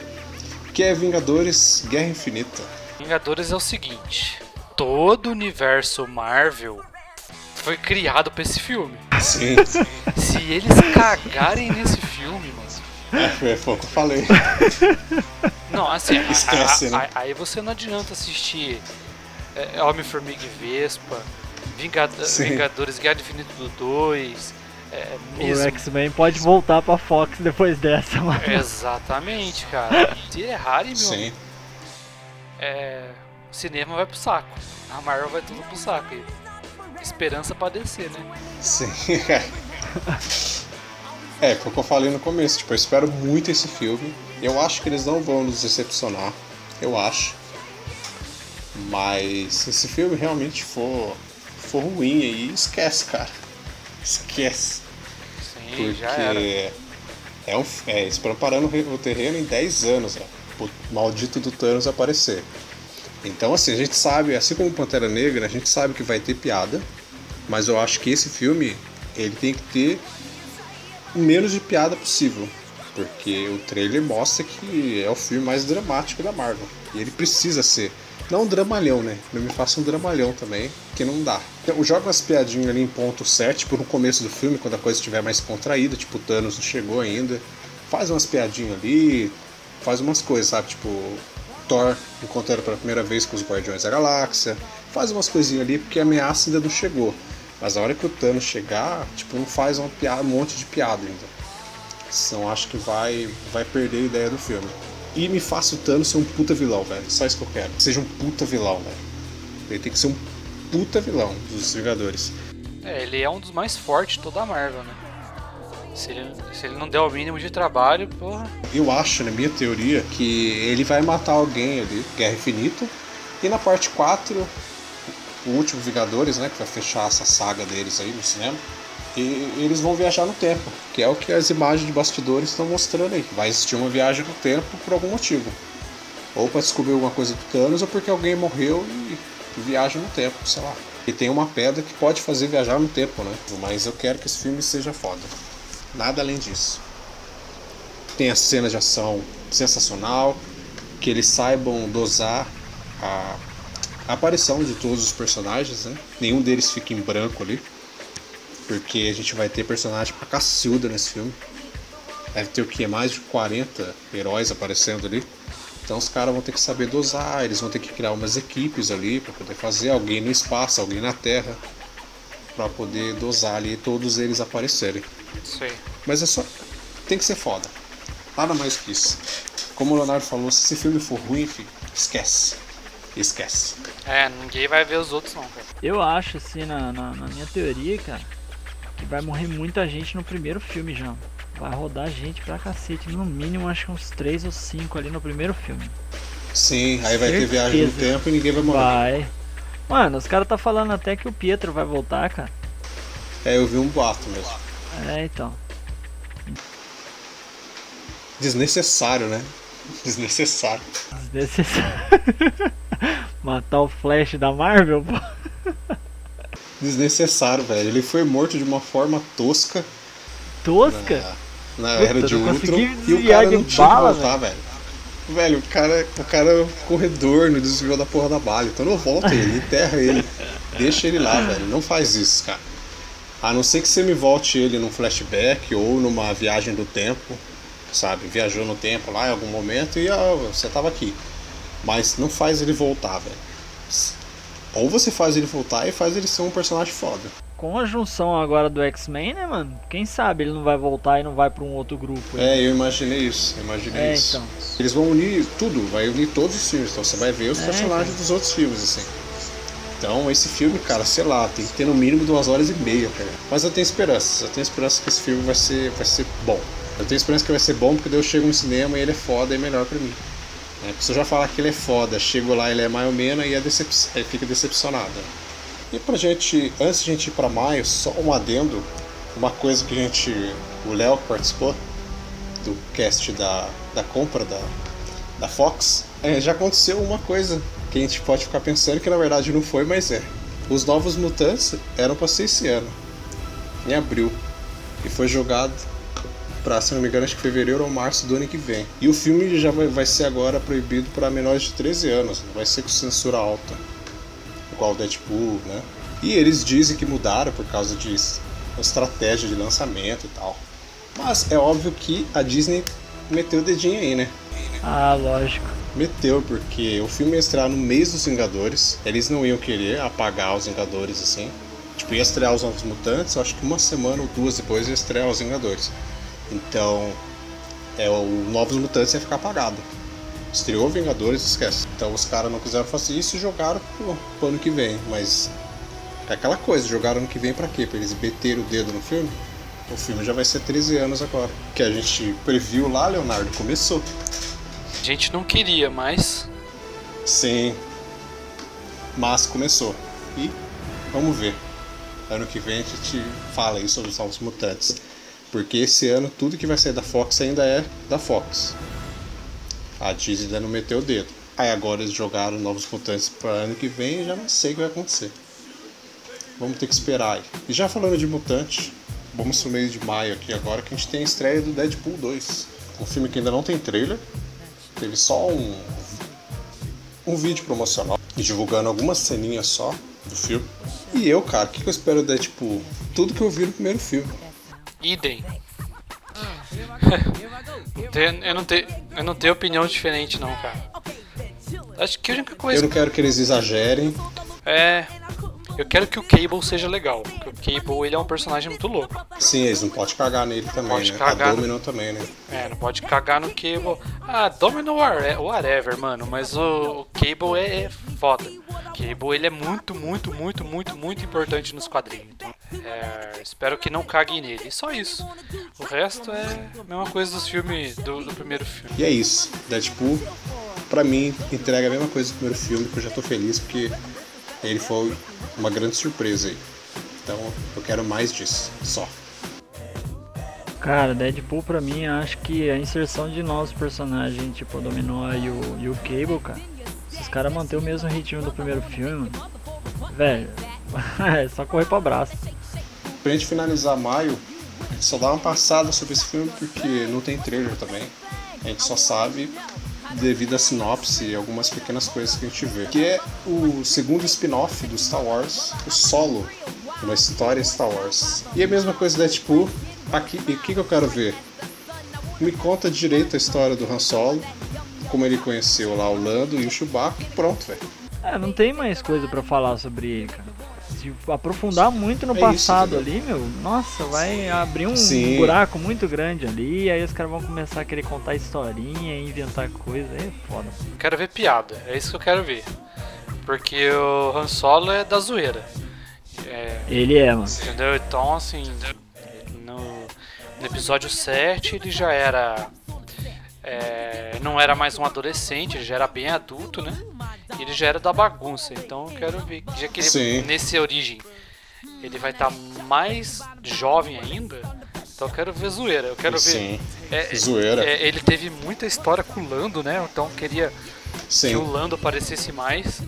[SPEAKER 1] Que é Vingadores Guerra Infinita.
[SPEAKER 2] Vingadores é o seguinte: todo o universo Marvel foi criado pra esse filme.
[SPEAKER 1] Sim,
[SPEAKER 2] Se eles cagarem nesse filme, mano.
[SPEAKER 1] é, foi o que eu falei.
[SPEAKER 2] Não, assim, a-
[SPEAKER 1] Esquece,
[SPEAKER 2] a-
[SPEAKER 1] né?
[SPEAKER 2] a- aí você não adianta assistir é, Homem-Formiga e Vespa, Vingad-
[SPEAKER 1] Sim.
[SPEAKER 2] Vingadores Guerra do Infinito 2, é,
[SPEAKER 3] O
[SPEAKER 2] mesmo.
[SPEAKER 3] X-Men pode voltar pra Fox depois dessa, mano.
[SPEAKER 2] Exatamente, cara. Se errarem, meu,
[SPEAKER 1] Sim.
[SPEAKER 2] É, o cinema vai pro saco. A Marvel vai tudo pro saco. E esperança pra descer, né?
[SPEAKER 1] Sim. É, foi o que eu falei no começo. Tipo, eu espero muito esse filme. Eu acho que eles não vão nos decepcionar. Eu acho. Mas se esse filme realmente for, for ruim aí, esquece, cara. Esquece.
[SPEAKER 2] Sim,
[SPEAKER 1] Porque
[SPEAKER 2] já era.
[SPEAKER 1] é um, é, eles preparando o re- o terreno em 10 anos, ó, pro maldito do Thanos aparecer. Então, assim, a gente sabe, assim como Pantera Negra, a gente sabe que vai ter piada, mas eu acho que esse filme ele tem que ter o menos de piada possível, porque o trailer mostra que é o filme mais dramático da Marvel e ele precisa ser. Não um dramalhão, né? Não me faça um dramalhão também, que não dá. Então, joga umas piadinhas ali em ponto 7, tipo no começo do filme, quando a coisa estiver mais contraída, tipo o Thanos não chegou ainda. Faz umas piadinhas ali, faz umas coisas, sabe? Tipo, Thor encontrando pela primeira vez com os Guardiões da Galáxia. Faz umas coisinhas ali, porque a ameaça ainda não chegou. Mas a hora que o Thanos chegar, tipo, não faz uma piada, um monte de piada ainda. Senão acho que vai, vai perder a ideia do filme. E me faça o Thanos ser um puta vilão, velho. Só isso que eu quero. Que seja um puta vilão, velho. Ele tem que ser um puta vilão dos Vingadores.
[SPEAKER 2] É, ele é um dos mais fortes de toda a Marvel, né? Se ele, se ele não der o mínimo de trabalho, porra.
[SPEAKER 1] Eu acho, na minha teoria, que ele vai matar alguém ali, Guerra Infinita. E na parte 4, o último Vingadores, né? Que vai fechar essa saga deles aí no cinema. E eles vão viajar no tempo, que é o que as imagens de bastidores estão mostrando aí. Vai existir uma viagem no tempo por algum motivo. Ou para descobrir alguma coisa do Thanos, ou porque alguém morreu e viaja no tempo, sei lá. E tem uma pedra que pode fazer viajar no tempo, né? Mas eu quero que esse filme seja foda. Nada além disso. Tem a cena de ação sensacional, que eles saibam dosar a, aparição de todos os personagens, né? Nenhum deles fica em branco ali. Porque a gente vai ter personagem pra cacilda nesse filme. Deve ter o que? Mais de 40 heróis aparecendo ali. Então os caras vão ter que saber dosar, eles vão ter que criar umas equipes ali para poder fazer, alguém no espaço, alguém na terra, para poder dosar ali e todos eles aparecerem.
[SPEAKER 2] Isso aí.
[SPEAKER 1] Mas é só. Tem que ser foda. Nada mais que isso. Como o Leonardo falou, se esse filme for ruim, filho, esquece. Esquece.
[SPEAKER 2] É, ninguém vai ver os outros não, cara.
[SPEAKER 3] Eu acho, assim, na, na, na minha teoria, cara, que vai morrer muita gente no primeiro filme já. Vai rodar gente pra cacete. No mínimo, acho que uns 3 ou 5 ali no primeiro filme.
[SPEAKER 1] Sim, aí vai ter viagem no
[SPEAKER 3] Certeza.
[SPEAKER 1] tempo e ninguém vai morrer.
[SPEAKER 3] Vai. Mano, os caras tá falando até que o Pietro vai voltar, cara.
[SPEAKER 1] É, eu vi um boato mesmo.
[SPEAKER 3] É, então.
[SPEAKER 1] Desnecessário, né? Desnecessário.
[SPEAKER 3] Desnecessário. Matar o Flash da Marvel, pô.
[SPEAKER 1] Desnecessário, velho. Ele foi morto de uma forma tosca
[SPEAKER 3] Tosca.
[SPEAKER 1] na
[SPEAKER 3] Puta,
[SPEAKER 1] era de Ultron e o cara
[SPEAKER 3] de
[SPEAKER 1] não tinha
[SPEAKER 3] bala,
[SPEAKER 1] voltar, velho. Velho, o cara, o cara corredor, não desviou da porra da bala. Então não volta ele, enterra ele. Deixa ele lá, velho. Não faz isso, cara. A não ser que você me volte ele num flashback ou numa viagem do tempo, sabe? Viajou no tempo lá em algum momento e ó, você tava aqui. Mas não faz ele voltar, velho. Ou você faz ele voltar e faz ele ser um personagem foda.
[SPEAKER 3] Com a junção agora do X-Men, né, mano? Quem sabe ele não vai voltar e não vai pra um outro grupo. aí.
[SPEAKER 1] É, eu imaginei isso, eu imaginei
[SPEAKER 3] É,
[SPEAKER 1] isso.
[SPEAKER 3] então.
[SPEAKER 1] Eles vão unir tudo, vai unir todos os filmes, então você vai ver os
[SPEAKER 3] É,
[SPEAKER 1] personagens
[SPEAKER 3] então.
[SPEAKER 1] dos outros filmes, assim. Então esse filme, cara, sei lá, tem que ter no mínimo duas horas e meia, cara. Mas eu tenho esperança, eu tenho esperança que esse filme vai ser, vai ser bom. Eu tenho esperança que vai ser bom porque daí eu chego no cinema e ele é foda e é melhor pra mim. É, porque se eu já falar que ele é foda, chego lá ele é mais ou menos e é decep aí fica decepcionado. E pra gente, antes de a gente ir pra maio, só um adendo, uma coisa que a gente, o Léo que participou do cast da, da compra da, da Fox, é, já aconteceu uma coisa que a gente pode ficar pensando que na verdade não foi, mas é. Os Novos Mutantes eram pra ser esse ano, em abril, e foi jogado pra, se não me engano, acho que fevereiro ou março do ano que vem. E o filme já vai, vai ser agora proibido para menores de 13 anos, não vai ser com censura alta, igual o Deadpool, né? E eles dizem que mudaram por causa de estratégia de lançamento e tal. Mas é óbvio que a Disney meteu o dedinho aí, né?
[SPEAKER 3] Ah, lógico.
[SPEAKER 1] Meteu, porque o filme ia estrear no mês dos Vingadores. Eles não iam querer apagar os Vingadores assim. Tipo, ia estrear os Novos Mutantes, acho que uma semana ou duas depois ia estrear os Vingadores. Então, é, o Novos Mutantes ia ficar apagado. Estreou Vingadores, esquece. Então os caras não quiseram fazer isso e jogaram pro, pro ano que vem. Mas é aquela coisa, jogaram ano que vem pra quê? Pra eles meterem o dedo no filme? O filme já vai ser 13 anos agora. Que a gente previu lá, Leonardo, começou.
[SPEAKER 2] A gente não queria, mas.
[SPEAKER 1] Sim. Mas começou. E vamos ver. Ano que vem a gente fala aí sobre os Novos Mutantes. Porque esse ano tudo que vai sair da Fox ainda é da Fox. A Disney ainda não meteu o dedo. Aí agora eles jogaram Novos Mutantes para ano que vem e já não sei o que vai acontecer. Vamos ter que esperar aí. E já falando de mutante, vamos pro mês de maio aqui agora que a gente tem a estreia do Deadpool 2. Um filme que ainda não tem trailer. Teve só um, um vídeo promocional divulgando algumas ceninhas só do filme. E eu, cara, o que, que eu espero do Deadpool? Tudo que eu vi no primeiro filme.
[SPEAKER 2] Idem. Eu, não tenho, eu não tenho opinião diferente, não, cara. Acho que a única
[SPEAKER 1] Eu
[SPEAKER 2] coisa.
[SPEAKER 1] não quero que eles exagerem.
[SPEAKER 2] É. Eu quero que o Cable seja legal. Porque o Cable ele é um personagem muito louco.
[SPEAKER 1] Sim, eles não podem cagar nele também,
[SPEAKER 2] Pode
[SPEAKER 1] né?
[SPEAKER 2] cagar
[SPEAKER 1] a
[SPEAKER 2] no-
[SPEAKER 1] Domino também, né?
[SPEAKER 2] É, não pode cagar no Cable. Ah, Domino whare- whatever, mano. Mas o, o Cable é, é foda. Cable ele é muito, muito, muito, muito, muito importante nos quadrinhos. Então, é, espero que não caguem nele. E só isso. O resto é a mesma coisa dos filmes do, do primeiro filme.
[SPEAKER 1] E é isso. Deadpool, pra mim, entrega a mesma coisa do primeiro filme, que eu já tô feliz porque ele foi uma grande surpresa aí. Então eu quero mais disso. Só.
[SPEAKER 3] Cara, Deadpool pra mim, acho que a inserção de novos personagens, tipo o Dominó e o, e o Cable, cara. Se os caras manter o mesmo ritmo do primeiro filme, velho, é só correr pro abraço.
[SPEAKER 1] Pra gente finalizar maio, só dá uma passada sobre esse filme porque não tem trailer também. A gente só sabe devido à sinopse e algumas pequenas coisas que a gente vê. Que é o segundo spin-off do Star Wars, o Solo, uma história Star Wars. E a mesma coisa da Deadpool, aqui, e o que, que eu quero ver? Me conta direito a história do Han Solo, como ele conheceu lá o Lando e o Chewbacca, e pronto, velho.
[SPEAKER 3] É, não tem mais coisa pra falar sobre ele, cara. Se aprofundar muito no
[SPEAKER 1] É isso,
[SPEAKER 3] passado
[SPEAKER 1] entendeu?
[SPEAKER 3] ali, meu, nossa, vai abrir um
[SPEAKER 1] Sim.
[SPEAKER 3] buraco muito grande ali, e aí os caras vão começar a querer contar historinha, inventar coisa, aí é foda.
[SPEAKER 2] Quero ver piada, é isso que eu quero ver. Porque o Han Solo é da zoeira. É,
[SPEAKER 3] Ele é, mano.
[SPEAKER 2] entendeu? Então, assim, no, no episódio 7 ele já era. é, não era mais um adolescente, ele já era bem adulto, né? Ele já era da bagunça. Então eu quero ver. Já que ele,
[SPEAKER 1] Sim.
[SPEAKER 2] nesse origem ele vai estar mais jovem ainda. Então eu quero ver zoeira. Eu quero ver.
[SPEAKER 1] Sim,
[SPEAKER 2] É,
[SPEAKER 1] Zoeira.
[SPEAKER 2] é, ele teve muita história com o Lando, né? Então eu queria
[SPEAKER 1] sim.
[SPEAKER 2] que o Lando aparecesse mais.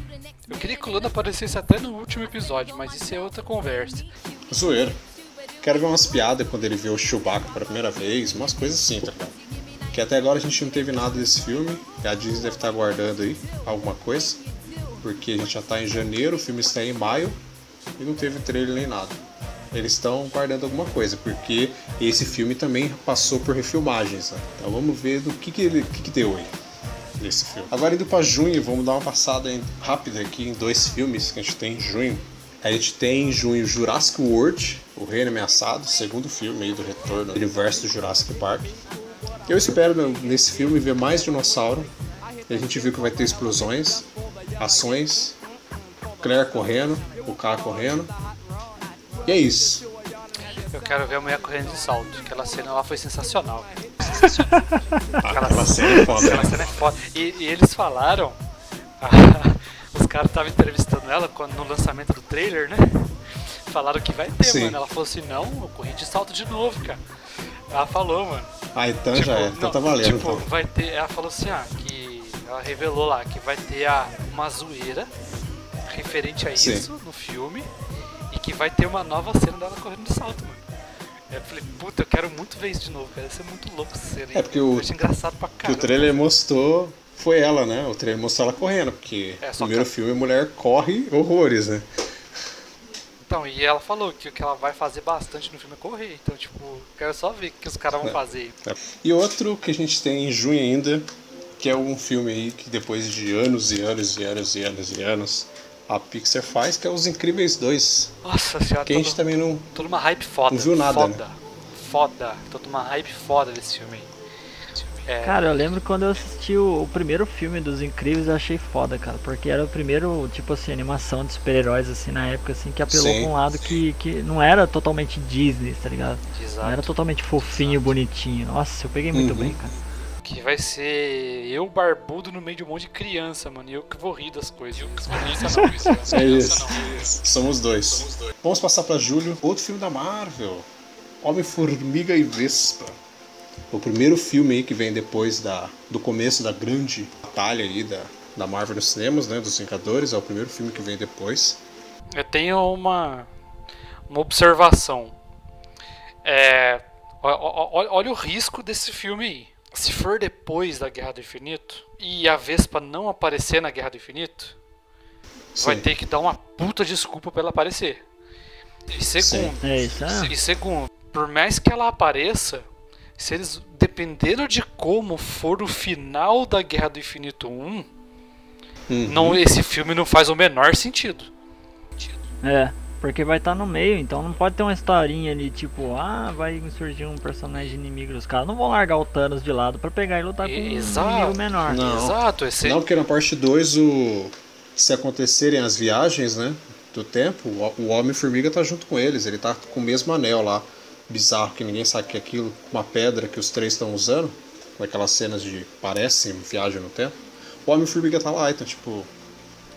[SPEAKER 2] Eu queria que o Lando aparecesse até no último episódio, mas isso é outra conversa.
[SPEAKER 1] Zoeira. Quero ver umas piadas quando ele vê o Chewbacca pela primeira vez, umas coisas assim, tá ligado? Que até agora a gente não teve nada desse filme, a Disney deve estar aguardando aí alguma coisa, porque a gente já tá em janeiro, o filme está em maio, e não teve trailer nem nada. Eles estão guardando alguma coisa, porque esse filme também passou por refilmagens, né? Então vamos ver do que, que, ele, que, que deu aí nesse filme. Agora indo pra junho, vamos dar uma passada em- rápida aqui em dois filmes que a gente tem em junho. A gente tem em junho Jurassic World, O Reino Ameaçado, segundo filme aí do retorno do universo do Jurassic Park. Eu espero né, nesse filme ver mais dinossauro. A gente viu que vai ter explosões, ações, Claire correndo, o carro correndo. E é isso.
[SPEAKER 2] Eu quero ver a mulher correndo de salto. Aquela cena lá foi sensacional.
[SPEAKER 1] Aquela cena é foda.
[SPEAKER 2] Aquela cena é foda. E, e eles falaram. os caras estavam entrevistando ela quando- no lançamento do trailer, né? Falaram que vai ter,
[SPEAKER 1] Sim.
[SPEAKER 2] mano. Ela falou assim: não, eu corri de salto de novo, cara. Ela falou, mano.
[SPEAKER 1] Ah, então
[SPEAKER 2] Tipo,
[SPEAKER 1] já é. Então
[SPEAKER 2] não,
[SPEAKER 1] tá valendo.
[SPEAKER 2] Tipo,
[SPEAKER 1] então.
[SPEAKER 2] vai ter. Ela falou assim, ah, que. Ela revelou lá que vai ter a, uma zoeira referente a
[SPEAKER 1] Sim.
[SPEAKER 2] isso no filme. E que vai ter uma nova cena dela correndo de salto, mano. Eu falei, puta, eu quero muito ver isso de novo, cara. Isso é muito louco essa cena. aí.
[SPEAKER 1] É, porque o-
[SPEAKER 2] engraçado pra
[SPEAKER 1] que
[SPEAKER 2] caramba.
[SPEAKER 1] o trailer mostrou foi ela, né? O trailer mostrou ela correndo, porque
[SPEAKER 2] É,
[SPEAKER 1] no primeiro
[SPEAKER 2] que-
[SPEAKER 1] filme a mulher corre horrores, né?
[SPEAKER 2] Então, e ela falou que o que ela vai fazer bastante no filme é correr. Então, tipo, quero só ver o que os caras vão
[SPEAKER 1] É.
[SPEAKER 2] fazer.
[SPEAKER 1] E outro que a gente tem em junho ainda, que é um filme aí que depois de anos e anos e anos e anos e anos a Pixar faz, que é Os Incríveis 2.
[SPEAKER 2] Nossa senhora,
[SPEAKER 1] Que a gente
[SPEAKER 2] todo,
[SPEAKER 1] também não.
[SPEAKER 2] toda uma hype foda.
[SPEAKER 1] não viu nada,
[SPEAKER 2] Foda. Foda. Toda uma hype foda desse filme aí. É,
[SPEAKER 3] Cara, eu lembro quando eu assisti o, o primeiro filme dos Incríveis, eu achei foda, cara. Porque era o primeiro, tipo assim, animação de super-heróis, assim, na época, assim, que apelou
[SPEAKER 1] Sim.
[SPEAKER 3] pra um lado que, que não era totalmente Disney, tá ligado? Não era
[SPEAKER 2] exato.
[SPEAKER 3] totalmente fofinho, bonitinho. Nossa, eu peguei muito
[SPEAKER 1] Uhum.
[SPEAKER 3] bem, cara.
[SPEAKER 2] Que vai ser eu barbudo no meio de um monte de criança, mano. E eu que vou rir das coisas. Eu que vou rir das coisas.
[SPEAKER 1] É isso. Somos dois. Vamos passar pra julho. Outro filme da Marvel: Homem-Formiga e Vespa. O primeiro filme aí que vem depois da, do começo da grande batalha aí da, da Marvel nos cinemas, né? Dos Vingadores. É o primeiro filme que vem depois.
[SPEAKER 2] Eu tenho uma, uma observação. É, olha o risco desse filme aí. Se for depois da Guerra do Infinito e a Vespa não aparecer na Guerra do Infinito, vai
[SPEAKER 1] Sim.
[SPEAKER 2] ter que dar uma puta desculpa pra ela aparecer. E segundo,
[SPEAKER 3] É isso, é.
[SPEAKER 2] e segundo, por mais que ela apareça, se eles dependendo de como for o final da Guerra do Infinito 1,
[SPEAKER 1] Uhum.
[SPEAKER 2] não, esse filme não faz o menor sentido.
[SPEAKER 3] É, porque vai estar no meio, então não pode ter uma historinha ali, tipo, ah, vai surgir um personagem inimigo. Os caras não vão largar o Thanos de lado pra pegar e lutar com um
[SPEAKER 2] Exato.
[SPEAKER 3] inimigo menor.
[SPEAKER 1] Não.
[SPEAKER 2] Exato, esse,
[SPEAKER 1] Não, porque na parte 2 o. se acontecerem as viagens, né, do tempo, o, o Homem-Formiga tá junto com eles, ele tá com o mesmo anel lá, bizarro, que ninguém sabe que é aquilo, uma pedra que os três estão usando, com aquelas cenas de parecem viagem no tempo. O Homem-Formiga tá lá, então, tipo,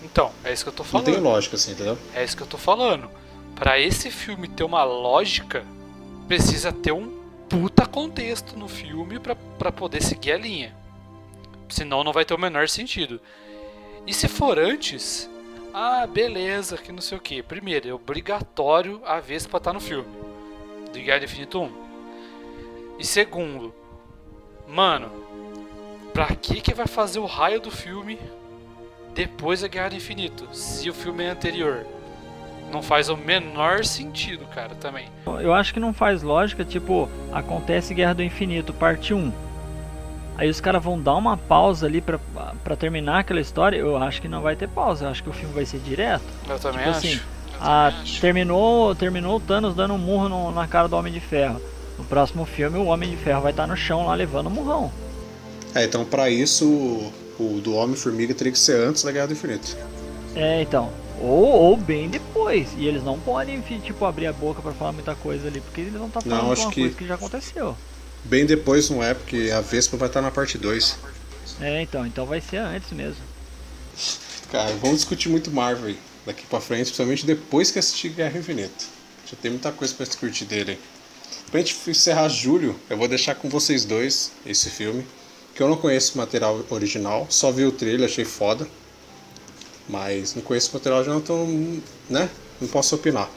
[SPEAKER 2] Então, é isso que eu tô
[SPEAKER 1] não
[SPEAKER 2] falando.
[SPEAKER 1] tem lógica, assim, entendeu?
[SPEAKER 2] É isso que eu tô falando. Pra esse filme ter uma lógica, precisa ter um puta contexto no filme pra, pra poder seguir a linha. Senão não vai ter o menor sentido. E se for antes, ah, beleza, que não sei o que. Primeiro, é obrigatório a Vespa estar no filme. Do Guerra do Infinito 1. E segundo, mano, pra que que vai fazer o raio do filme depois da Guerra do Infinito? Se o filme é anterior. Não faz o menor sentido, cara, também.
[SPEAKER 3] Eu acho que não faz lógica, tipo, acontece Guerra do Infinito, parte 1. Aí os caras vão dar uma pausa ali pra, pra terminar aquela história. Eu acho que não vai ter pausa, eu acho que o filme vai ser direto.
[SPEAKER 2] Eu também
[SPEAKER 3] Tipo
[SPEAKER 2] acho.
[SPEAKER 3] assim,
[SPEAKER 2] Eu
[SPEAKER 3] Ah, terminou, terminou o Thanos dando um murro no- na cara do Homem de Ferro. No próximo filme, o Homem de Ferro vai estar no chão lá levando um murrão.
[SPEAKER 1] É, então pra isso o, o do Homem-Formiga teria que ser antes da Guerra do Infinito.
[SPEAKER 3] É, então. Ou, ou bem depois. E eles não podem, tipo, abrir a boca pra falar muita coisa ali, porque eles não estão
[SPEAKER 1] Não,
[SPEAKER 3] falando
[SPEAKER 1] acho
[SPEAKER 3] de uma
[SPEAKER 1] que-
[SPEAKER 3] coisa que já aconteceu.
[SPEAKER 1] Bem depois não é, porque a Vespa vai estar na parte 2.
[SPEAKER 3] É, então, então vai ser antes mesmo.
[SPEAKER 1] Cara, vamos discutir muito Marvel aí, daqui pra frente, principalmente depois que assistir Guerra Infinita. Já tem muita coisa pra discutir dele. Pra gente encerrar julho, eu vou deixar com vocês dois esse filme, que eu não conheço o material original, só vi o trailer, achei foda. Mas não conheço o material original, então, né, não posso opinar.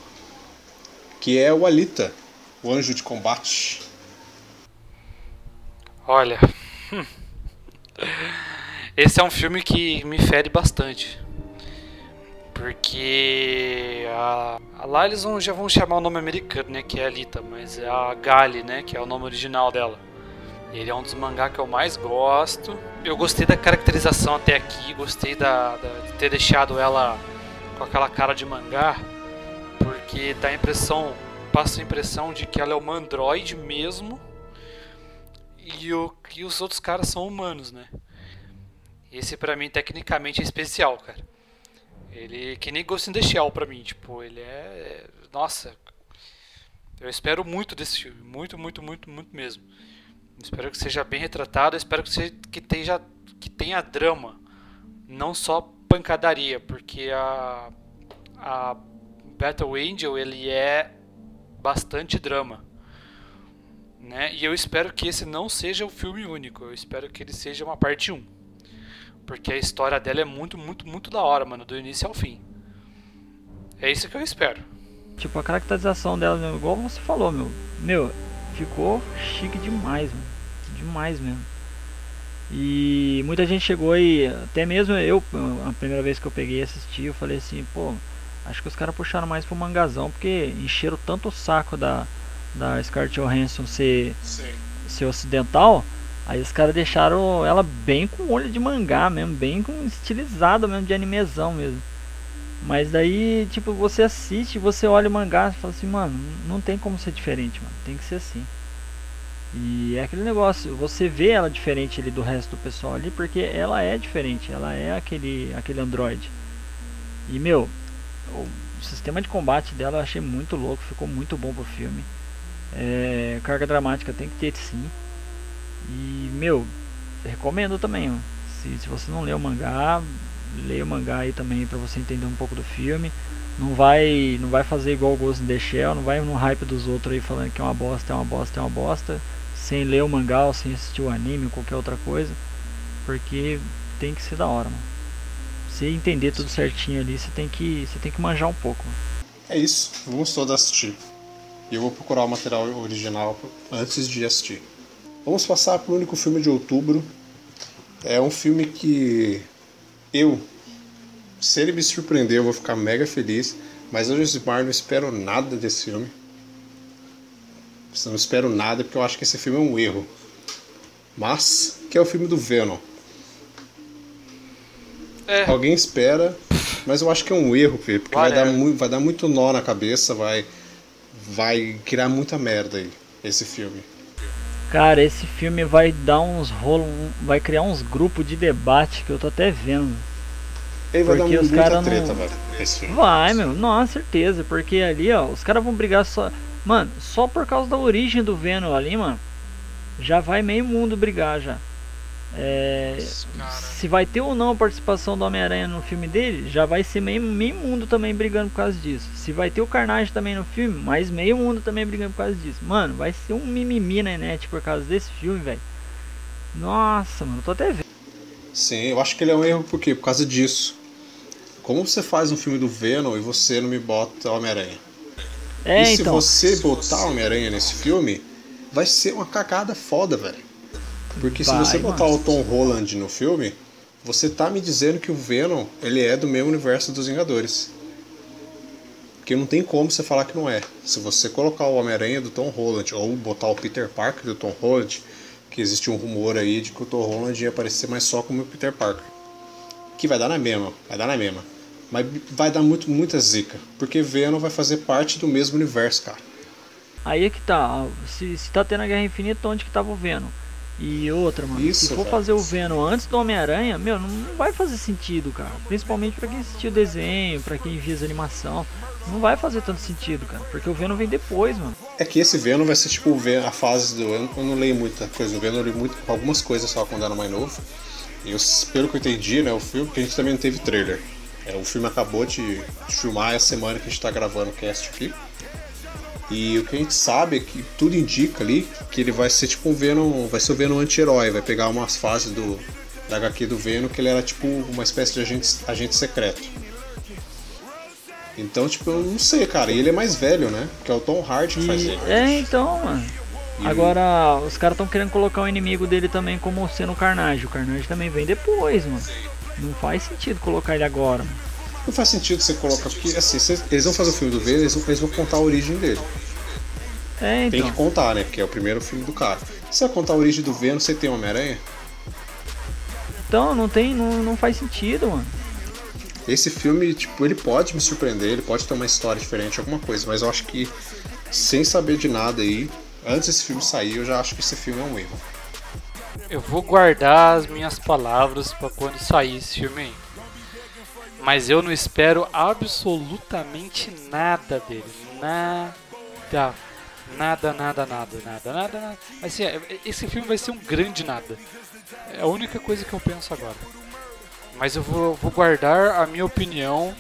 [SPEAKER 1] Que é o Alita, o Anjo de Combate.
[SPEAKER 2] Olha. Esse é um filme que me fere bastante. Porque a, a lá eles vão, já vão chamar o nome americano, né? Que é Alita, mas é a Gali, né? Que é o nome original dela. Ele é um dos mangá que eu mais gosto. Eu gostei da caracterização até aqui, gostei da, da- de ter deixado ela com aquela cara de mangá, porque dá a impressão, passa a impressão de que ela é uma androide mesmo e, o, e os outros caras são humanos, né? Esse pra mim tecnicamente é especial, cara. Ele que nem Ghost in the Shell pra mim, tipo, ele é, nossa. Eu espero muito desse filme, muito, muito, muito, muito mesmo. Espero que seja bem retratado, espero que seja que tenha que tenha drama, não só pancadaria, porque a a Battle Angel ele é bastante drama né? E eu espero que esse não seja o filme único. Eu espero que ele seja uma parte 1. Porque a história dela é muito, muito, muito da hora, mano, do início ao fim. É isso que eu espero.
[SPEAKER 3] Tipo, a caracterização dela, meu, igual você falou, meu. Meu, ficou chique demais, mano. Demais mesmo. E muita gente chegou e até mesmo eu, a primeira vez que eu peguei e assisti, eu falei assim, pô, acho que os caras puxaram mais pro mangazão, porque encheram tanto o saco da, da Scarlett Johansson ser,
[SPEAKER 1] Sim.
[SPEAKER 3] ser ocidental, aí os caras deixaram ela bem com olho de mangá mesmo, bem com estilizada mesmo, de animezão mesmo. Mas daí, tipo, você assiste, você olha o mangá e fala assim, mano, não tem como ser diferente, mano. Tem que ser assim. E é aquele negócio, você vê ela diferente ali do resto do pessoal ali, porque ela é diferente, ela é aquele, aquele android. E meu, o sistema de combate dela eu achei muito louco, ficou muito bom pro filme. É, carga dramática tem que ter sim. E meu, recomendo também. Se, se você não leu o mangá, leia o mangá aí também pra você entender um pouco do filme. Não vai, não vai fazer igual o Ghost in the Shell, não vai no hype dos outros aí falando que é uma bosta, é uma bosta, é uma bosta, sem ler o mangá ou sem assistir o anime ou qualquer outra coisa, porque tem que ser da hora, mano. Se entender tudo certinho ali, você tem que, você tem que manjar um pouco. mano.
[SPEAKER 1] É isso, vamos todos assistir. E eu vou procurar o material original antes de assistir. Vamos passar para o único filme de outubro. É um filme que eu, se ele me surpreender, eu vou ficar mega feliz. Mas eu, Josimar, não espero nada desse filme. Não espero nada porque eu acho que esse filme é um erro. Mas, que é o filme do Venom.
[SPEAKER 2] É,
[SPEAKER 1] Alguém espera, mas eu acho que é um erro, porque vai dar,
[SPEAKER 2] Whatever.
[SPEAKER 1] muito, vai dar muito nó na cabeça, vai, vai criar muita merda aí, esse filme.
[SPEAKER 3] Cara, esse filme vai dar uns rolos, um- vai criar uns grupos de debate que eu tô até vendo.
[SPEAKER 1] Ele vai
[SPEAKER 3] Porque
[SPEAKER 1] dar
[SPEAKER 3] os
[SPEAKER 1] muita
[SPEAKER 3] cara não-
[SPEAKER 1] treta, velho, esse filme.
[SPEAKER 3] Vai, meu, nossa, certeza. Porque ali, ó, os caras vão brigar só. Mano, só por causa da origem do Venom ali, mano. Já vai meio mundo brigar já. É, se vai ter ou não a participação do Homem-Aranha no filme dele, já vai ser meio, meio mundo também brigando por causa disso. Se vai ter o Carnage também no filme, mais meio mundo também brigando por causa disso. Mano, vai ser um mimimi na net por causa desse filme, velho. Nossa, mano, tô até vendo.
[SPEAKER 1] Sim, eu acho que ele é um erro por quê? Por causa disso. Como você faz um filme do Venom e você não me bota Homem-Aranha?
[SPEAKER 3] É,
[SPEAKER 1] e se
[SPEAKER 3] então.
[SPEAKER 1] você botar Homem-Aranha nesse filme, vai ser uma cagada foda, velho. Porque se
[SPEAKER 3] Vai,
[SPEAKER 1] você botar o Tom Holland no filme, você tá me dizendo que o Venom, ele é do mesmo universo dos Vingadores. Porque não tem como você falar que não é. Se você colocar o Homem-Aranha do Tom Holland, ou botar o Peter Parker do Tom Holland, que existe um rumor aí de que o Tom Holland ia aparecer mais só como o Peter Parker. Que vai dar na mesma, vai dar na mesma. Mas vai dar muito, muita zica. Porque Venom vai fazer parte do mesmo universo, cara.
[SPEAKER 3] Aí é que tá, se, se tá tendo a Guerra Infinita, onde que tava o Venom? E outra, mano,
[SPEAKER 1] Isso,
[SPEAKER 3] se for
[SPEAKER 1] velho.
[SPEAKER 3] fazer o Venom antes do Homem-Aranha, meu, não, vai fazer sentido, cara. Principalmente pra quem assistiu o desenho, pra quem via as animação. Não vai fazer tanto sentido, cara. Porque o Venom vem depois, mano.
[SPEAKER 1] É que esse Venom vai ser tipo a fase do. Eu não- eu não leio muita coisa do Venom, eu li muito, algumas coisas só quando era mais novo. E eu, pelo que eu entendi, né, o filme, porque a gente também não teve trailer. É, o filme acabou de filmar essa semana que a gente tá gravando o cast aqui. E o que a gente sabe é que tudo indica ali que ele vai ser tipo um Venom. Vai ser o Venom anti-herói, vai pegar umas fases do, da HQ do Venom que ele era tipo uma espécie de agente, agente secreto. Então, tipo, eu não sei, cara. E ele é mais velho, né? Que é o Tom Hardy que faz
[SPEAKER 3] E,
[SPEAKER 1] ele.
[SPEAKER 3] é, então, mano.
[SPEAKER 1] E
[SPEAKER 3] Agora, os caras estão querendo colocar o inimigo dele também como sendo o Carnage. O Carnage também vem depois, mano. Não faz sentido colocar ele agora, mano.
[SPEAKER 1] Não faz sentido você colocar, porque assim, cê- eles vão fazer o filme do Venom, eles vão, eles vão contar a origem dele.
[SPEAKER 3] É,
[SPEAKER 1] Tem
[SPEAKER 3] então.
[SPEAKER 1] que contar, né? Porque é o primeiro filme do cara. Se você contar a origem do Venom, você tem Homem-Aranha?
[SPEAKER 3] Então, não tem, não, não faz sentido, mano.
[SPEAKER 1] Esse filme, tipo, ele pode me surpreender, ele pode ter uma história diferente, alguma coisa, mas eu acho que, sem saber de nada aí, antes desse filme sair, eu já acho que esse filme é um erro.
[SPEAKER 2] Eu vou guardar as minhas palavras pra quando sair esse filme aí. Mas eu não espero absolutamente nada dele. Nada. Nada, nada, nada, nada, nada, nada. Assim, é- esse filme vai ser um grande nada. É a única coisa que eu penso agora. Mas eu vou, vou guardar a minha opinião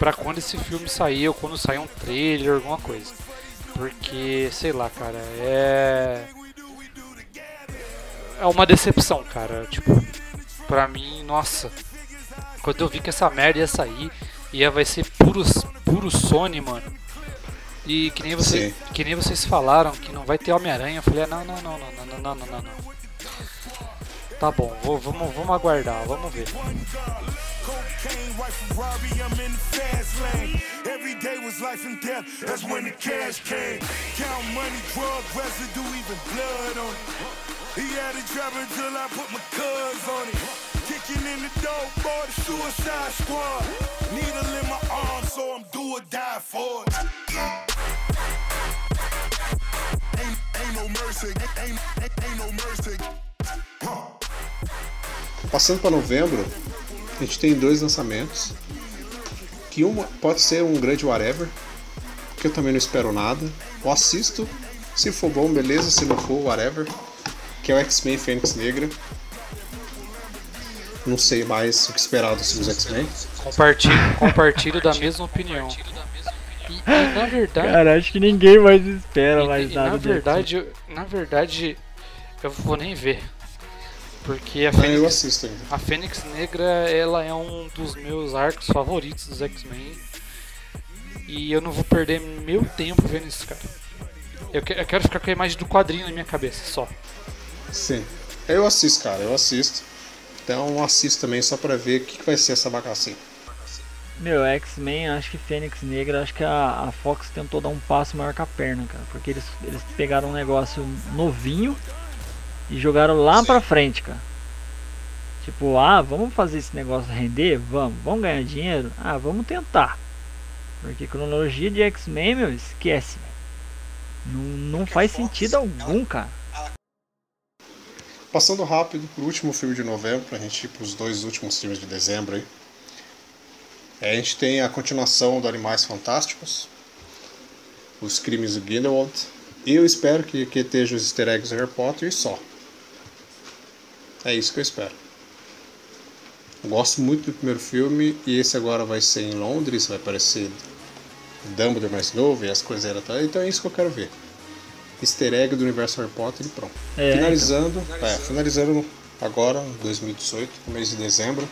[SPEAKER 2] pra quando esse filme sair ou quando sair um trailer, alguma coisa. Porque, sei lá, cara, é. É uma decepção, cara. Tipo, pra mim, nossa. Quando eu vi que essa merda ia sair, ia vai ser puro, puro Sony, mano. E que nem, você,
[SPEAKER 1] Sim.
[SPEAKER 2] que nem vocês falaram que não vai ter Homem-Aranha, eu falei, ah, não, não, não, não, não, não, não, não, não. Tá bom, vou- vamos, vamos aguardar, vamos ver.
[SPEAKER 5] Cocaine, white Ferrari, I'm in the fast lane. Every day was life and death, that's when the cash came. Count money, drug residue, even blood on it. He had it driving till I put my cuz on it. In the boy, the suicide squad. Needle in my arm, so I'm do or die for it. Ain't, ain't no mercy, ain't, ain't, ain't no mercy.
[SPEAKER 1] Passando para novembro, a gente tem dois lançamentos. Que uma pode ser um grande whatever, que eu também não espero nada. Eu assisto, se for bom, beleza, se não for, whatever. Que é o X-Men Fênix Negra. Não sei mais o que esperar dos filmes X-Men.
[SPEAKER 2] Compartilho, compartilho da mesma opinião. E, e, na verdade,
[SPEAKER 3] Cara, acho que ninguém mais espera
[SPEAKER 2] E-
[SPEAKER 3] mais
[SPEAKER 2] e
[SPEAKER 3] nada
[SPEAKER 2] na verdade, eu- na verdade, eu vou nem ver. Porque a
[SPEAKER 1] eu
[SPEAKER 2] Fênix,
[SPEAKER 1] assisto ainda.
[SPEAKER 2] a Fênix Negra, ela é um dos meus arcos favoritos dos X-Men. E eu não vou perder meu tempo vendo isso, cara. Eu, que- eu quero ficar com a imagem do quadrinho na minha cabeça, só.
[SPEAKER 1] Sim. Eu assisto, cara, eu assisto. Então assisto também só pra ver o que, que vai ser essa bagacinha.
[SPEAKER 3] Meu, X-Men, acho que Fênix Negra, acho que a, a Fox tentou dar um passo maior com a perna, cara. Porque eles, eles pegaram um negócio novinho e jogaram lá pra frente, cara. Tipo, ah, vamos fazer esse negócio render? Vamos. Vamos ganhar dinheiro? Ah, vamos tentar. Porque cronologia de X-Men, meu, esquece. Não, não faz sentido algum, cara.
[SPEAKER 1] Passando rápido pro último filme de novembro, pra gente ir pros dois últimos filmes de dezembro aí. É, a gente tem a continuação do Animais Fantásticos, Os Crimes do Grindelwald. E eu espero que, que esteja os easter eggs do Harry Potter e só. É isso que eu espero. Gosto muito do primeiro filme e esse agora vai ser em Londres, vai aparecer Dumbledore mais novo e as coisas tal. Então é isso que eu quero ver. Easter egg do universo Harry Potter e pronto.
[SPEAKER 3] É,
[SPEAKER 1] finalizando, é, finalizando agora, 2018, no mês de dezembro.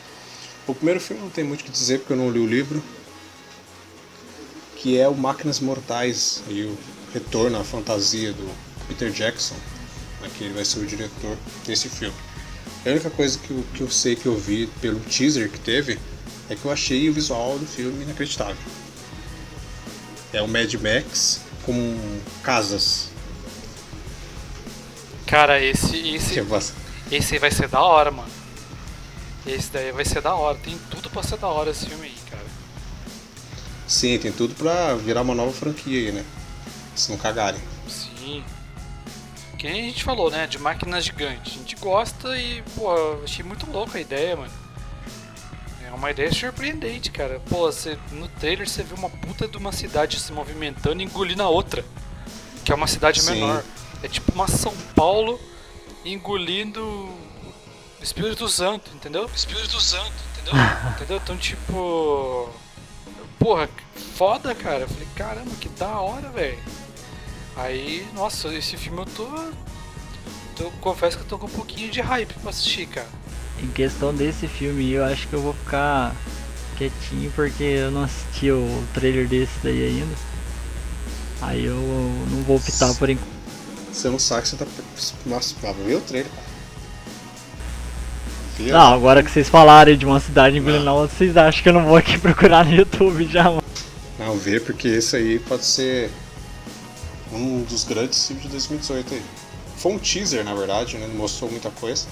[SPEAKER 1] O primeiro filme não tem muito o que dizer porque eu não li o livro. Que é o Máquinas Mortais e o retorno à fantasia do Peter Jackson, né, que ele vai ser o diretor desse filme. A única coisa que eu, que eu sei que eu vi pelo teaser que teve é que eu achei o visual do filme inacreditável. É o Mad Max com casas.
[SPEAKER 2] Cara, esse, esse, esse vai ser da hora, mano. Esse daí vai ser da hora. Tem tudo pra ser da hora esse filme aí, cara.
[SPEAKER 1] Sim, tem tudo pra virar uma nova franquia aí, né? Se não cagarem.
[SPEAKER 2] Sim. Que nem a gente falou, né? De máquinas gigantes. A gente gosta e, pô, achei muito louca a ideia, mano. É uma ideia surpreendente, cara. Pô, você, no trailer você vê uma puta de uma cidade se movimentando e engolindo a outra. Que é uma cidade
[SPEAKER 1] Sim.
[SPEAKER 2] menor. É tipo uma São Paulo engolindo o Espírito Santo, entendeu? Espírito Santo, entendeu? entendeu? Então, tipo. Porra, foda, cara. Eu falei, caramba, que da hora, velho. Aí, nossa, esse filme eu tô, tô. Confesso que eu tô com um pouquinho de hype pra assistir, cara.
[SPEAKER 3] Em questão desse filme, eu acho que eu vou ficar quietinho porque eu não assisti o trailer desse daí ainda. Aí eu não vou optar por enquanto.
[SPEAKER 1] Você não sabe que você tá. Nossa, ver o trailer, cara. Filha
[SPEAKER 3] Não, agora que vocês falaram de uma cidade a outra, vocês acham que eu não vou aqui procurar no YouTube já, mano?
[SPEAKER 1] Não, vê porque esse aí pode ser um dos grandes filmes de 2018 aí. Foi um teaser, na verdade, né? Não mostrou muita coisa.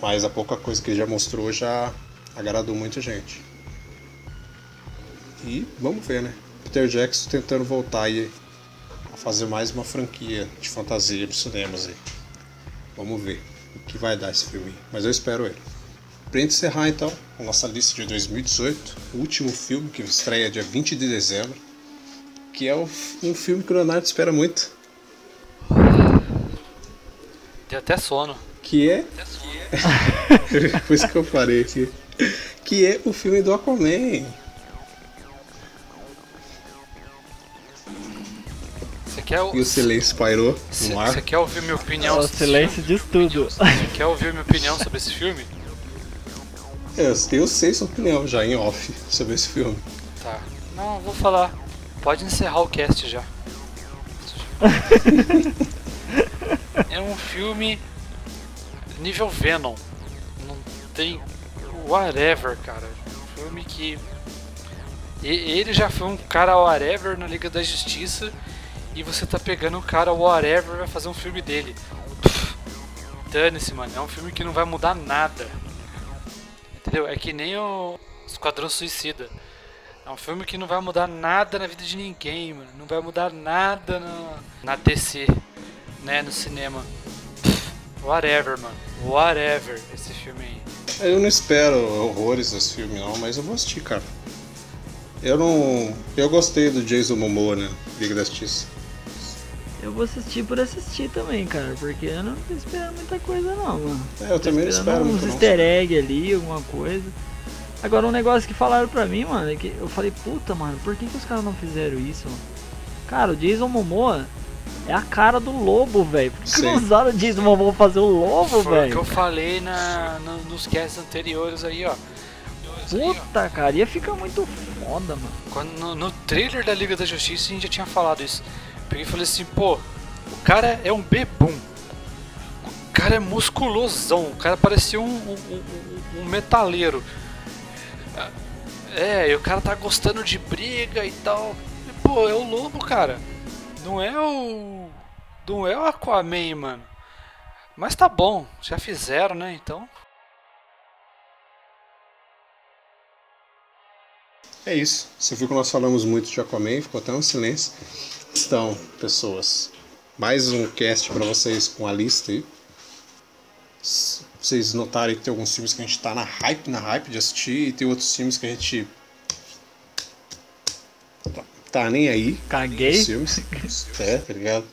[SPEAKER 1] Mas a pouca coisa que ele já mostrou já agradou muita gente. E vamos ver, né? Peter Jackson tentando voltar aí fazer mais uma franquia de fantasia nos cinemas aí. Vamos ver o que vai dar esse filme. Mas eu espero ele. Pra gente encerrar então a nossa lista de 2018, o último filme que estreia dia 20 de dezembro, que é um filme que o Leonardo espera muito,
[SPEAKER 2] Tem até sono.
[SPEAKER 1] que é. Por isso que eu parei aqui. Que é o filme do Aquaman.
[SPEAKER 2] Quer, o-
[SPEAKER 1] E o silêncio pairou
[SPEAKER 2] Cê-
[SPEAKER 1] no ar.
[SPEAKER 2] Você quer ouvir minha opinião?
[SPEAKER 3] O silêncio diz tudo.
[SPEAKER 2] Você quer ouvir minha opinião sobre esse filme?
[SPEAKER 1] Eu, eu sei sua opinião já em off sobre esse filme.
[SPEAKER 2] Tá. Não, eu vou falar. Pode encerrar o cast já. é um filme nível Venom. Não tem whatever, cara. Um filme que e- ele já foi um cara whatever na Liga da Justiça e você tá pegando um cara whatever vai fazer um filme dele. Dane-se, mano. É um filme que não vai mudar nada. Entendeu? É que nem o Esquadrão Suicida. É um filme que não vai mudar nada na vida de ninguém, mano. Não vai mudar nada na, na DC, né? No cinema. Whatever, mano. Whatever esse filme aí.
[SPEAKER 1] Eu não espero horrores desse filme não, mas eu vou assistir, cara. Eu não. Eu gostei do Jason Momoa, né? Liga da Justiça.
[SPEAKER 3] Eu vou assistir por assistir também, cara, porque eu não tô esperando muita coisa não, mano.
[SPEAKER 1] É, eu
[SPEAKER 3] Tô
[SPEAKER 1] também não espero
[SPEAKER 3] uns easter egg ali, alguma coisa. Agora um negócio que falaram pra mim, mano, é que eu falei, puta, mano, por que, que os caras não fizeram isso, mano? Cara, o Jason Momoa é a cara do lobo, velho. Por que, que não usaram o Jason Momoa pra fazer o lobo,
[SPEAKER 2] Foi o que eu
[SPEAKER 3] velho?
[SPEAKER 2] falei na, no- nos casts anteriores aí, ó.
[SPEAKER 3] Puta, cara, ia ficar muito foda, mano.
[SPEAKER 2] Quando, no, no trailer da Liga da Justiça a gente já tinha falado isso. Peguei e falei assim, pô, o cara é um bebum. O cara é musculosão. O cara parecia um, um, um- um metaleiro. É, e o cara tá gostando de briga e tal. E, pô, é o lobo, cara. Não é o. Não é o Aquaman, mano. Mas tá bom, já fizeram, né? Então.
[SPEAKER 1] É isso. Você viu que nós falamos muito de Aquaman, ficou até um silêncio. Então, pessoas, mais um cast pra vocês com a lista aí. Se vocês notarem que tem alguns filmes que a gente tá na hype, na hype de assistir, e tem outros filmes que a gente tá nem aí.
[SPEAKER 3] Caguei.
[SPEAKER 1] Os filmes. É, tá ligado?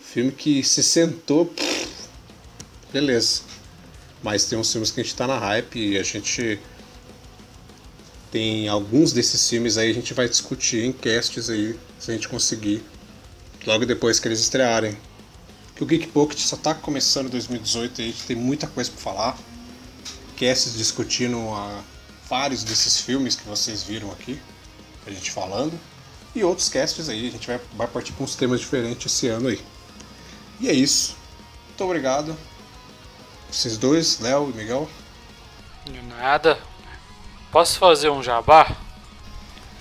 [SPEAKER 1] Filme que se sentou. beleza. Mas tem uns filmes que a gente tá na hype e a gente. Tem alguns desses filmes aí a gente vai discutir em casts aí, se a gente conseguir. Logo depois que eles estrearem. Que o Geek Pocket só tá começando em 2018 e a gente tem muita coisa pra falar. Casts discutindo ah, vários desses filmes que vocês viram aqui, a gente falando. E outros casts aí, a gente vai, vai partir com uns temas diferentes esse ano aí. E é isso. Muito obrigado. Vocês dois, Léo e Miguel,
[SPEAKER 2] De Nada. Posso fazer um jabá?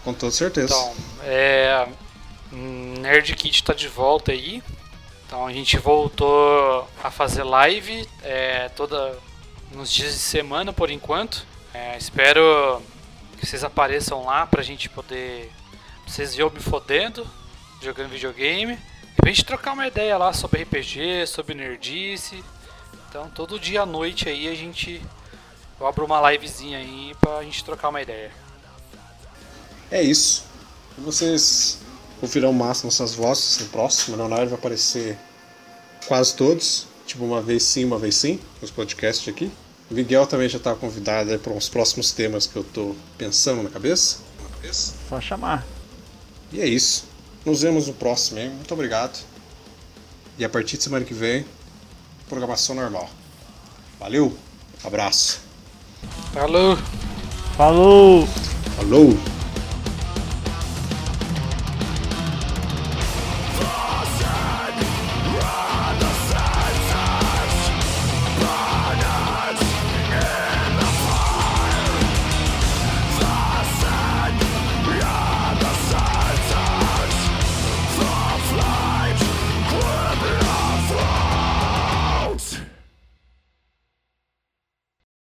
[SPEAKER 1] com toda certeza.
[SPEAKER 2] Então, é. Nerd Kit tá de volta aí. Então a gente voltou a fazer live é, toda nos dias de semana por enquanto. É, espero que vocês apareçam lá pra gente poder. Vocês eu me fodendo, jogando videogame. E pra gente trocar uma ideia lá sobre RPG, sobre nerdice. Então todo dia à noite aí a gente. Eu abro uma livezinha aí pra gente trocar uma ideia.
[SPEAKER 1] É isso. Vocês ouvirão massa nossas vozes no próximo. O Leonardo vai aparecer quase todos. Tipo, uma vez sim, uma vez sim, nos podcasts aqui. O Miguel também já está convidado para os próximos temas que eu tô pensando na cabeça. Na cabeça.
[SPEAKER 3] Só chamar.
[SPEAKER 1] E é isso. Nos vemos no próximo, hein? Muito obrigado. E a partir de semana que vem, programação normal. Valeu, abraço.
[SPEAKER 2] Falou!
[SPEAKER 3] Falou!
[SPEAKER 1] Falou!